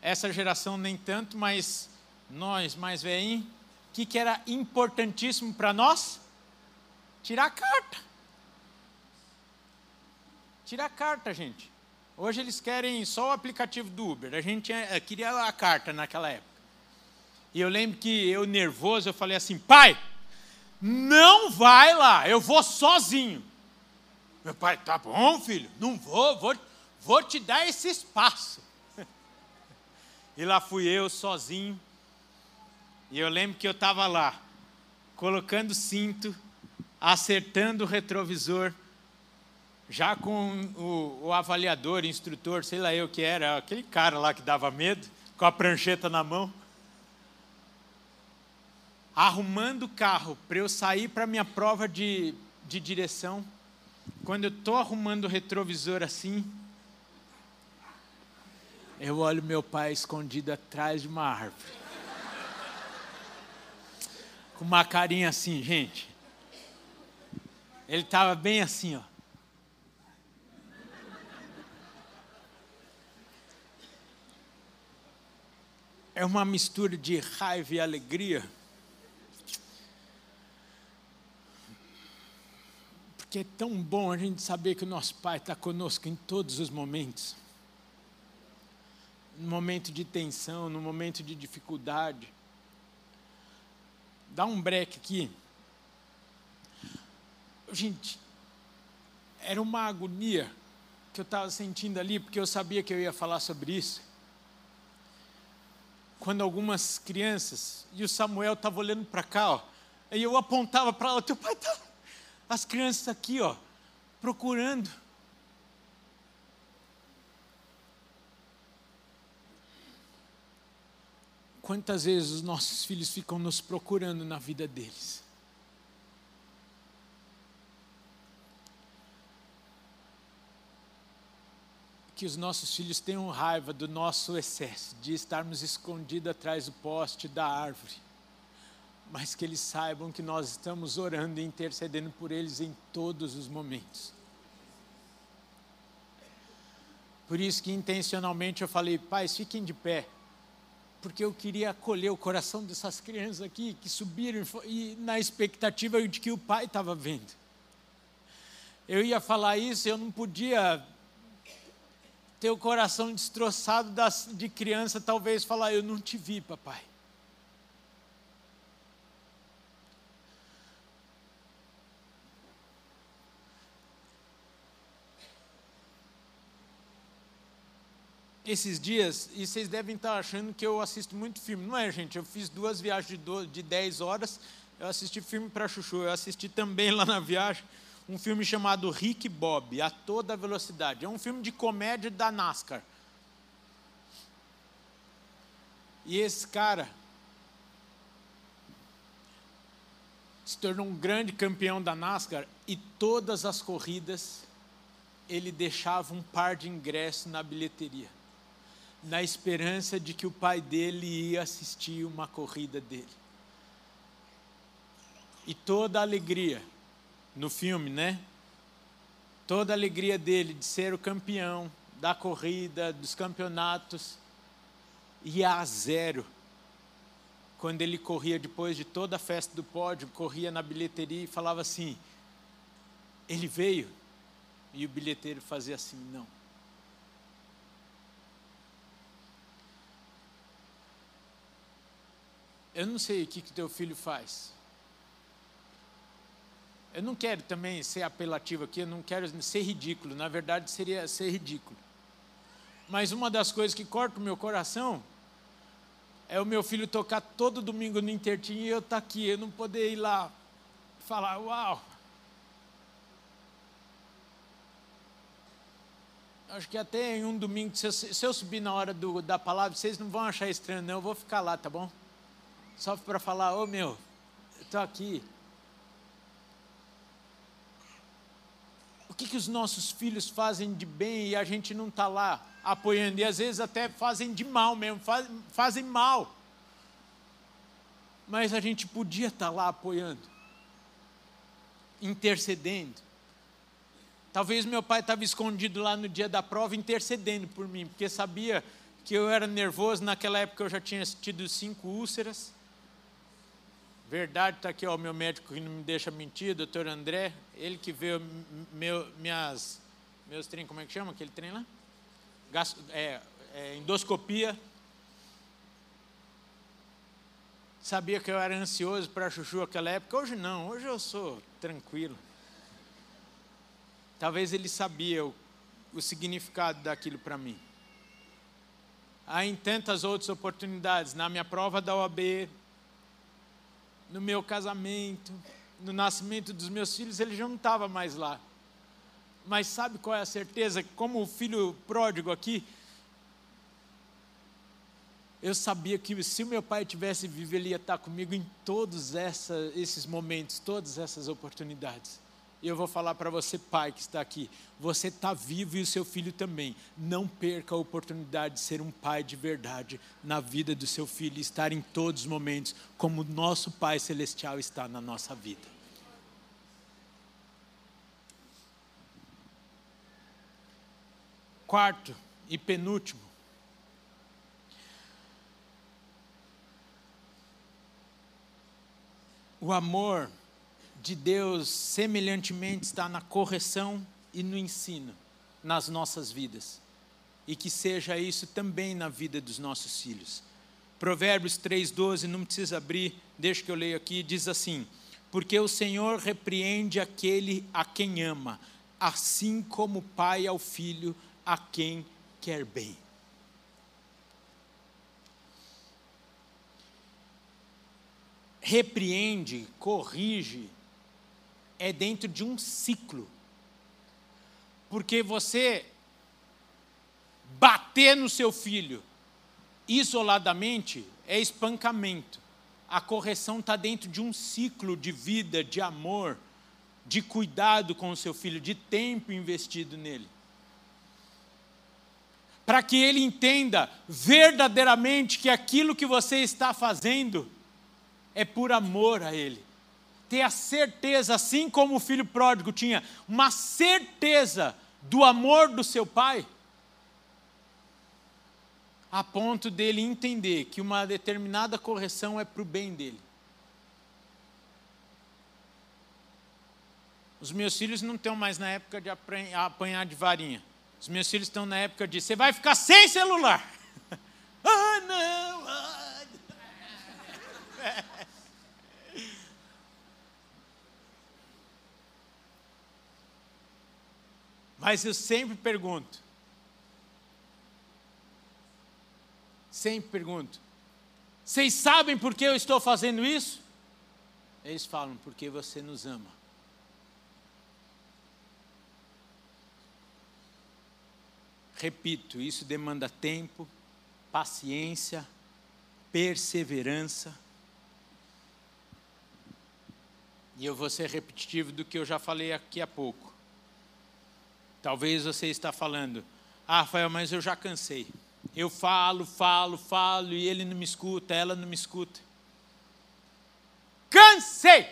essa geração nem tanto, mas nós mais velhinhos, o que, que era importantíssimo para nós? Tirar a carta. Tirar a carta, gente. Hoje eles querem só o aplicativo do Uber. A gente eh, queria a carta naquela época. E eu lembro que eu nervoso, eu falei assim, pai, não vai lá, eu vou sozinho. Meu pai, tá bom, filho, não vou, vou, vou te dar esse espaço. E lá fui eu sozinho. E eu lembro que eu estava lá, colocando cinto, acertando o retrovisor, já com o, o avaliador, instrutor, sei lá eu que era, aquele cara lá que dava medo, com a prancheta na mão arrumando o carro para eu sair para minha prova de, de direção. Quando eu estou arrumando o retrovisor assim, eu olho meu pai escondido atrás de uma árvore. Com uma carinha assim, gente. Ele estava bem assim, ó. É uma mistura de raiva e alegria. Porque é tão bom a gente saber que o nosso Pai está conosco em todos os momentos. No momento de tensão, no momento de dificuldade. Dá um break aqui. Gente, era uma agonia que eu estava sentindo ali, porque eu sabia que eu ia falar sobre isso. Quando algumas crianças, e o Samuel estava olhando para cá, ó, aí eu apontava para lá, teu pai está as crianças aqui, ó, procurando. Quantas vezes os nossos filhos ficam nos procurando na vida deles? Que os nossos filhos tenham raiva do nosso excesso, de estarmos escondidos atrás do poste da árvore mas que eles saibam que nós estamos orando e intercedendo por eles em todos os momentos. Por isso que intencionalmente eu falei, pais, fiquem de pé, porque eu queria acolher o coração dessas crianças aqui que subiram e na expectativa de que o pai estava vendo. Eu ia falar isso, eu não podia ter o coração destroçado de criança, talvez falar, eu não te vi, papai. Esses dias, e vocês devem estar achando que eu assisto muito filme. Não é, gente? Eu fiz duas viagens de, de 10 horas, eu assisti filme para Chuchu. Eu assisti também lá na viagem um filme chamado Rick Bob, A Toda Velocidade. É um filme de comédia da NASCAR. E esse cara se tornou um grande campeão da NASCAR e todas as corridas ele deixava um par de ingressos na bilheteria na esperança de que o pai dele ia assistir uma corrida dele. E toda a alegria no filme, né? Toda a alegria dele de ser o campeão da corrida, dos campeonatos, ia a zero. Quando ele corria depois de toda a festa do pódio, corria na bilheteria e falava assim: ele veio. E o bilheteiro fazia assim: não. Eu não sei o que, que teu filho faz. Eu não quero também ser apelativo aqui, eu não quero ser ridículo, na verdade seria ser ridículo. Mas uma das coisas que corta o meu coração é o meu filho tocar todo domingo no Intertim e eu estar tá aqui, eu não poder ir lá falar, uau. Acho que até em um domingo, se eu, se eu subir na hora do, da palavra, vocês não vão achar estranho, não, eu vou ficar lá, tá bom? Só para falar, ô oh, meu, estou aqui. O que, que os nossos filhos fazem de bem e a gente não está lá apoiando? E às vezes até fazem de mal mesmo, faz, fazem mal. Mas a gente podia estar tá lá apoiando, intercedendo. Talvez meu pai estava escondido lá no dia da prova, intercedendo por mim, porque sabia que eu era nervoso. Naquela época eu já tinha tido cinco úlceras. Verdade está aqui, ó, o meu médico que não me deixa mentir, doutor André, ele que vê meu, minhas, meus trem, como é que chama aquele trem lá? É, é, endoscopia. Sabia que eu era ansioso para chuchu naquela época, hoje não, hoje eu sou tranquilo. Talvez ele sabia o, o significado daquilo para mim. Há em tantas outras oportunidades, na minha prova da OAB, no meu casamento, no nascimento dos meus filhos, ele já não estava mais lá. Mas sabe qual é a certeza? Como o filho pródigo aqui, eu sabia que se o meu pai tivesse vivo, ele ia estar comigo em todos essa, esses momentos, todas essas oportunidades. E eu vou falar para você, pai que está aqui, você está vivo e o seu filho também. Não perca a oportunidade de ser um pai de verdade na vida do seu filho e estar em todos os momentos como o nosso Pai Celestial está na nossa vida. Quarto e penúltimo. O amor de Deus, semelhantemente, está na correção e no ensino nas nossas vidas. E que seja isso também na vida dos nossos filhos. Provérbios 3,12, não precisa abrir, deixa que eu leio aqui, diz assim: Porque o Senhor repreende aquele a quem ama, assim como o pai ao filho a quem quer bem. Repreende, corrige, é dentro de um ciclo. Porque você bater no seu filho isoladamente é espancamento. A correção está dentro de um ciclo de vida, de amor, de cuidado com o seu filho, de tempo investido nele. Para que ele entenda verdadeiramente que aquilo que você está fazendo é por amor a ele ter a certeza, assim como o filho pródigo tinha uma certeza do amor do seu pai, a ponto dele entender que uma determinada correção é para o bem dele. Os meus filhos não estão mais na época de apanhar de varinha. Os meus filhos estão na época de você vai ficar sem celular. ah, não! Ah. Mas eu sempre pergunto, sempre pergunto, vocês sabem por que eu estou fazendo isso? Eles falam, porque você nos ama. Repito, isso demanda tempo, paciência, perseverança. E eu vou ser repetitivo do que eu já falei aqui há pouco. Talvez você está falando, ah, Rafael, mas eu já cansei. Eu falo, falo, falo e ele não me escuta, ela não me escuta. Cansei!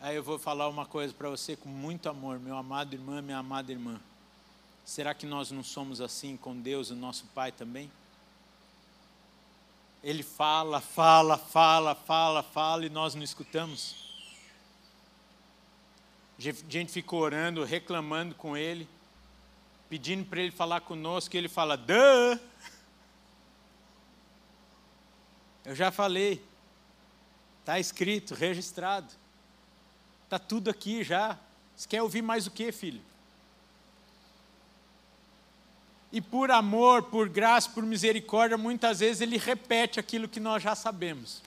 Aí eu vou falar uma coisa para você com muito amor, meu amado irmão, minha amada irmã. Será que nós não somos assim com Deus, o nosso Pai também? Ele fala, fala, fala, fala, fala e nós não escutamos. Gente ficou orando, reclamando com ele, pedindo para ele falar conosco, e ele fala, Dã! Eu já falei, está escrito, registrado, está tudo aqui já. Você quer ouvir mais o que, filho? E por amor, por graça, por misericórdia, muitas vezes ele repete aquilo que nós já sabemos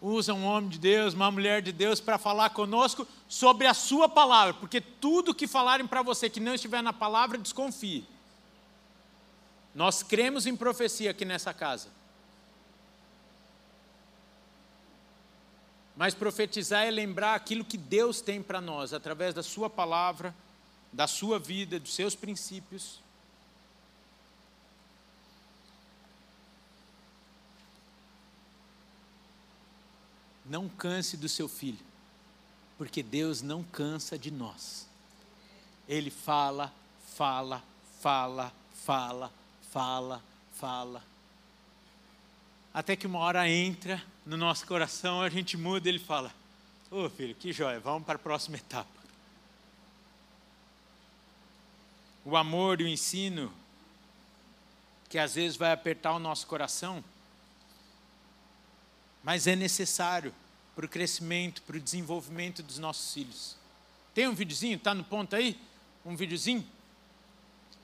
usa um homem de Deus, uma mulher de Deus para falar conosco sobre a sua palavra, porque tudo que falarem para você que não estiver na palavra, desconfie. Nós cremos em profecia aqui nessa casa. Mas profetizar é lembrar aquilo que Deus tem para nós, através da Sua palavra, da sua vida, dos seus princípios. Não canse do seu filho, porque Deus não cansa de nós. Ele fala, fala, fala, fala, fala, fala. Até que uma hora entra no nosso coração, a gente muda e ele fala: Ô oh, filho, que joia, vamos para a próxima etapa. O amor e o ensino, que às vezes vai apertar o nosso coração, mas é necessário para o crescimento, para o desenvolvimento dos nossos filhos. Tem um videozinho? Está no ponto aí? Um videozinho?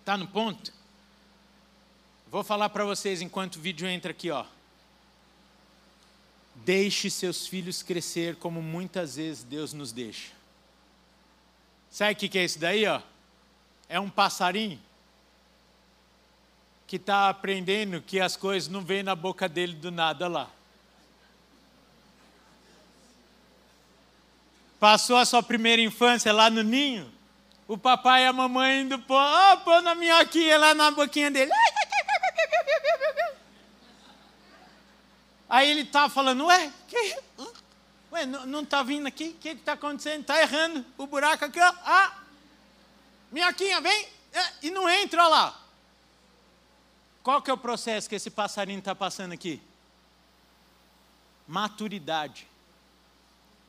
Está no ponto? Vou falar para vocês enquanto o vídeo entra aqui, ó. Deixe seus filhos crescer como muitas vezes Deus nos deixa. Sabe o que é isso daí, ó? É um passarinho que está aprendendo que as coisas não vêm na boca dele do nada lá. Passou a sua primeira infância lá no ninho, o papai e a mamãe indo pôr, oh, pôr na minhoquinha lá na boquinha dele. Aí ele está falando, ué, que, ué não está vindo aqui? O que está acontecendo? Está errando o buraco aqui, ó. Ah, minhoquinha, vem. É, e não entra lá. Qual que é o processo que esse passarinho está passando aqui? Maturidade,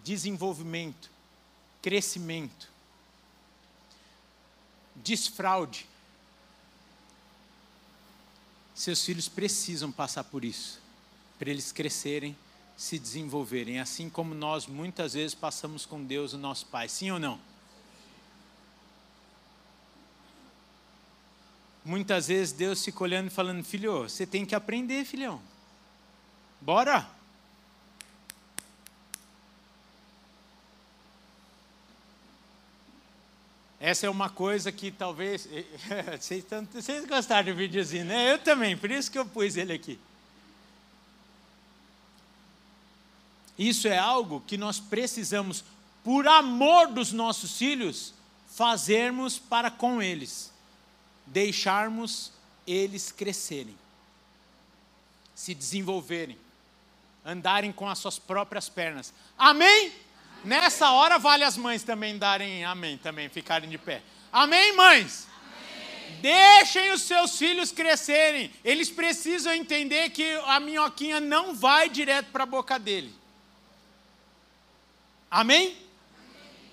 desenvolvimento, crescimento, desfraude. Seus filhos precisam passar por isso, para eles crescerem, se desenvolverem, assim como nós muitas vezes passamos com Deus, o nosso Pai. Sim ou não? Muitas vezes Deus fica olhando e falando: Filho, você tem que aprender, filhão. Bora! Essa é uma coisa que talvez. Vocês, gostaram do videozinho, né? Eu também, por isso que eu pus ele aqui. Isso é algo que nós precisamos, por amor dos nossos filhos, fazermos para com eles. Deixarmos eles crescerem, se desenvolverem, andarem com as suas próprias pernas. Amém? Nessa hora vale as mães também darem amém, também ficarem de pé. Amém, mães? Amém. Deixem os seus filhos crescerem. Eles precisam entender que a minhoquinha não vai direto para a boca dele. Amém? Amém?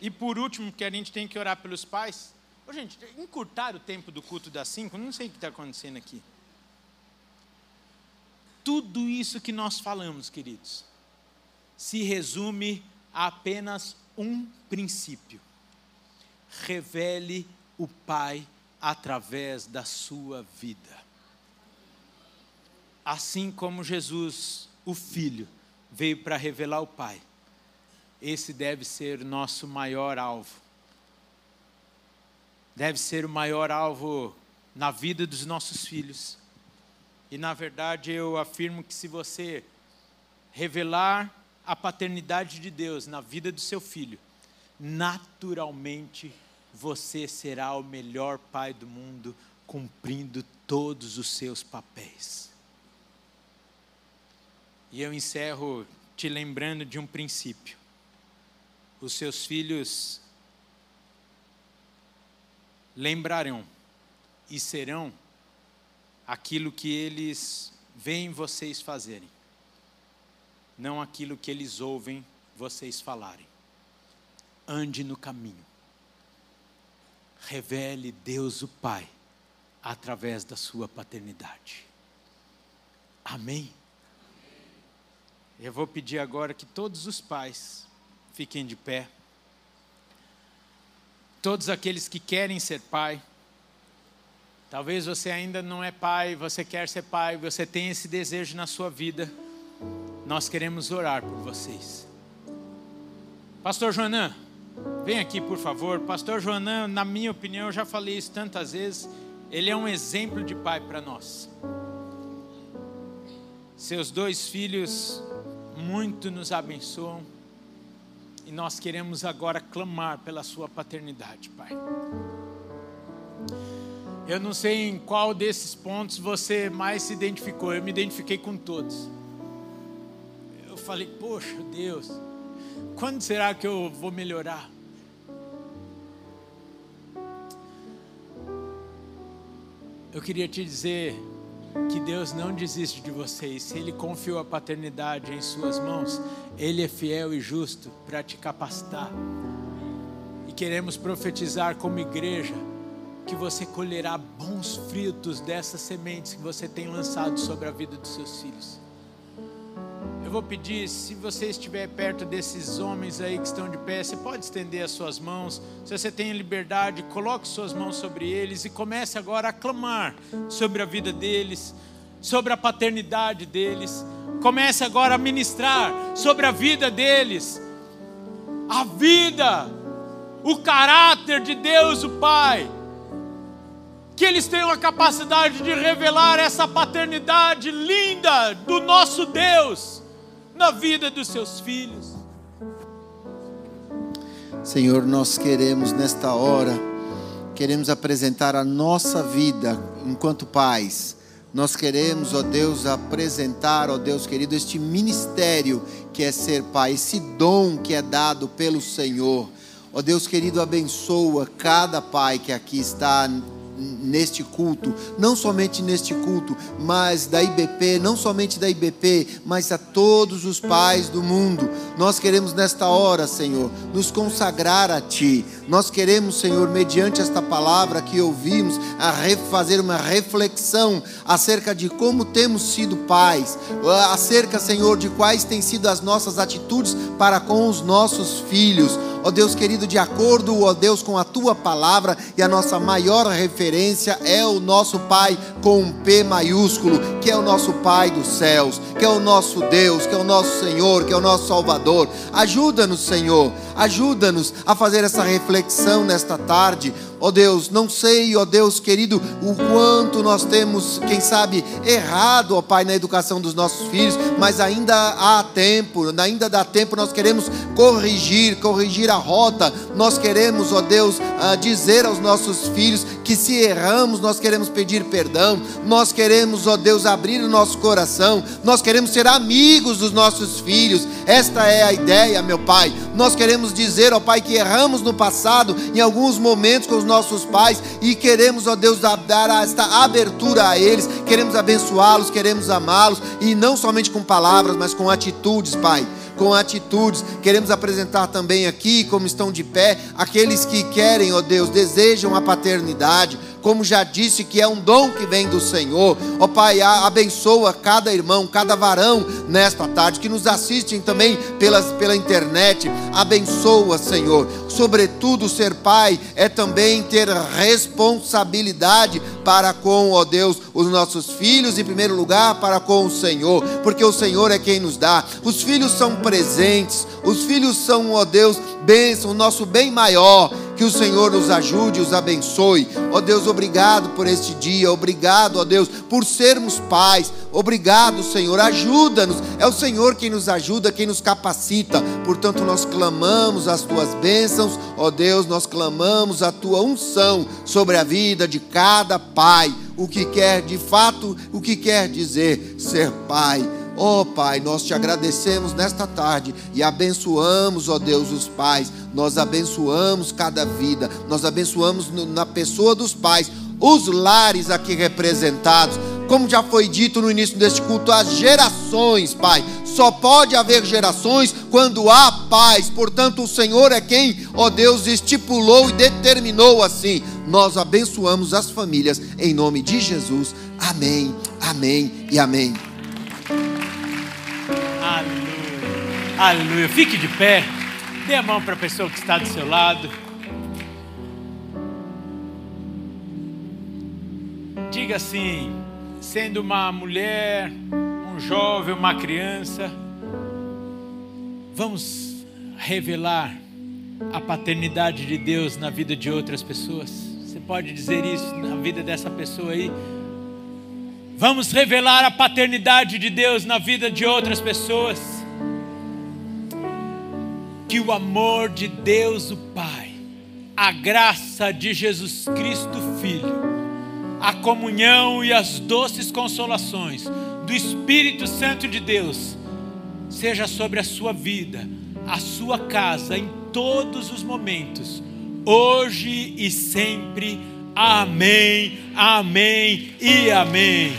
E por último, que a gente tem que orar pelos pais. Ô, gente, encurtar o tempo do culto das cinco, não sei o que está acontecendo aqui. Tudo isso que nós falamos, queridos, se resume apenas um princípio: revele o Pai através da sua vida. Assim como Jesus, o Filho, veio para revelar o Pai, esse deve ser nosso maior alvo. Deve ser o maior alvo na vida dos nossos filhos. E na verdade eu afirmo que se você revelar a paternidade de Deus na vida do seu filho, naturalmente você será o melhor pai do mundo, cumprindo todos os seus papéis. E eu encerro te lembrando de um princípio. Os seus filhos lembrarão e serão aquilo que eles veem vocês fazerem não aquilo que eles ouvem vocês falarem. Ande no caminho. Revele Deus o Pai através da sua paternidade. Amém? Eu vou pedir agora que todos os pais fiquem de pé. Todos aqueles que querem ser pai. Talvez você ainda não é pai, você quer ser pai, você tem esse desejo na sua vida nós queremos orar por vocês. Pastor Joanã, vem aqui por favor. Pastor Joanã, na minha opinião, eu já falei isso tantas vezes, ele é um exemplo de pai para nós. Seus dois filhos muito nos abençoam e nós queremos agora clamar pela sua paternidade, Pai. Eu não sei em qual desses pontos você mais se identificou, eu me identifiquei com todos falei, poxa Deus, quando será que eu vou melhorar? Eu queria te dizer que Deus não desiste de vocês. Se Ele confiou a paternidade em Suas mãos, Ele é fiel e justo para te capacitar. E queremos profetizar como igreja que você colherá bons frutos dessas sementes que você tem lançado sobre a vida dos seus filhos vou pedir, se você estiver perto desses homens aí que estão de pé, você pode estender as suas mãos. Se você tem liberdade, coloque suas mãos sobre eles e comece agora a clamar sobre a vida deles, sobre a paternidade deles. Comece agora a ministrar sobre a vida deles. A vida, o caráter de Deus, o Pai que eles tenham a capacidade de revelar essa paternidade linda do nosso Deus na vida dos seus filhos. Senhor, nós queremos nesta hora, queremos apresentar a nossa vida enquanto pais. Nós queremos, ó Deus, apresentar, ó Deus querido, este ministério que é ser pai, esse dom que é dado pelo Senhor. Ó Deus querido, abençoa cada pai que aqui está neste culto, não somente neste culto, mas da IBP, não somente da IBP, mas a todos os pais do mundo. Nós queremos nesta hora, Senhor, nos consagrar a Ti. Nós queremos, Senhor, mediante esta palavra que ouvimos, a fazer uma reflexão acerca de como temos sido pais, acerca, Senhor, de quais têm sido as nossas atitudes para com os nossos filhos ó Deus querido, de acordo, ó Deus, com a tua palavra, e a nossa maior referência é o nosso Pai com um P maiúsculo, que é o nosso Pai dos céus, que é o nosso Deus, que é o nosso Senhor, que é o nosso Salvador. Ajuda-nos, Senhor, ajuda-nos a fazer essa reflexão nesta tarde Ó Deus, não sei, ó Deus querido, o quanto nós temos, quem sabe, errado, ó Pai, na educação dos nossos filhos, mas ainda há tempo, ainda dá tempo, nós queremos corrigir, corrigir a rota, nós queremos, ó Deus, ah, dizer aos nossos filhos que se erramos, nós queremos pedir perdão, nós queremos, ó Deus, abrir o nosso coração, nós queremos ser amigos dos nossos filhos, esta é a ideia, meu Pai. Nós queremos dizer, ó Pai, que erramos no passado, em alguns momentos com os nossos pais, e queremos, ó Deus, dar esta abertura a eles, queremos abençoá-los, queremos amá-los, e não somente com palavras, mas com atitudes, Pai com atitudes. Queremos apresentar também aqui, como estão de pé, aqueles que querem, ó Deus, desejam a paternidade como já disse, que é um dom que vem do Senhor. Ó Pai, abençoa cada irmão, cada varão nesta tarde, que nos assistem também pelas, pela internet. Abençoa, Senhor. Sobretudo, ser pai é também ter responsabilidade para com, ó Deus, os nossos filhos, em primeiro lugar, para com o Senhor, porque o Senhor é quem nos dá. Os filhos são presentes, os filhos são, ó Deus, bênção, o nosso bem maior. Que o Senhor nos ajude, os abençoe. Ó Deus, obrigado por este dia. Obrigado, ó Deus, por sermos pais. Obrigado, Senhor. Ajuda-nos. É o Senhor quem nos ajuda, quem nos capacita. Portanto, nós clamamos as tuas bênçãos. Ó Deus, nós clamamos a tua unção sobre a vida de cada pai. O que quer, de fato, o que quer dizer ser pai oh, Pai, nós te agradecemos nesta tarde e abençoamos, ó oh Deus, os pais. Nós abençoamos cada vida, nós abençoamos na pessoa dos pais, os lares aqui representados. Como já foi dito no início deste culto, as gerações, Pai. Só pode haver gerações quando há paz. Portanto, o Senhor é quem, ó Deus, estipulou e determinou assim. Nós abençoamos as famílias em nome de Jesus. Amém, amém e amém. Aleluia. Fique de pé. Dê a mão para a pessoa que está do seu lado. Diga assim: sendo uma mulher, um jovem, uma criança, vamos revelar a paternidade de Deus na vida de outras pessoas. Você pode dizer isso na vida dessa pessoa aí? Vamos revelar a paternidade de Deus na vida de outras pessoas. Que o amor de Deus, o Pai, a graça de Jesus Cristo, Filho, a comunhão e as doces consolações do Espírito Santo de Deus, seja sobre a sua vida, a sua casa, em todos os momentos, hoje e sempre. Amém, amém e amém.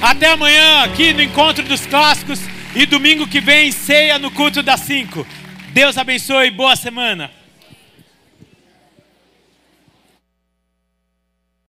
Até amanhã aqui no Encontro dos Clássicos e domingo que vem ceia no culto das 5. Deus abençoe, boa semana.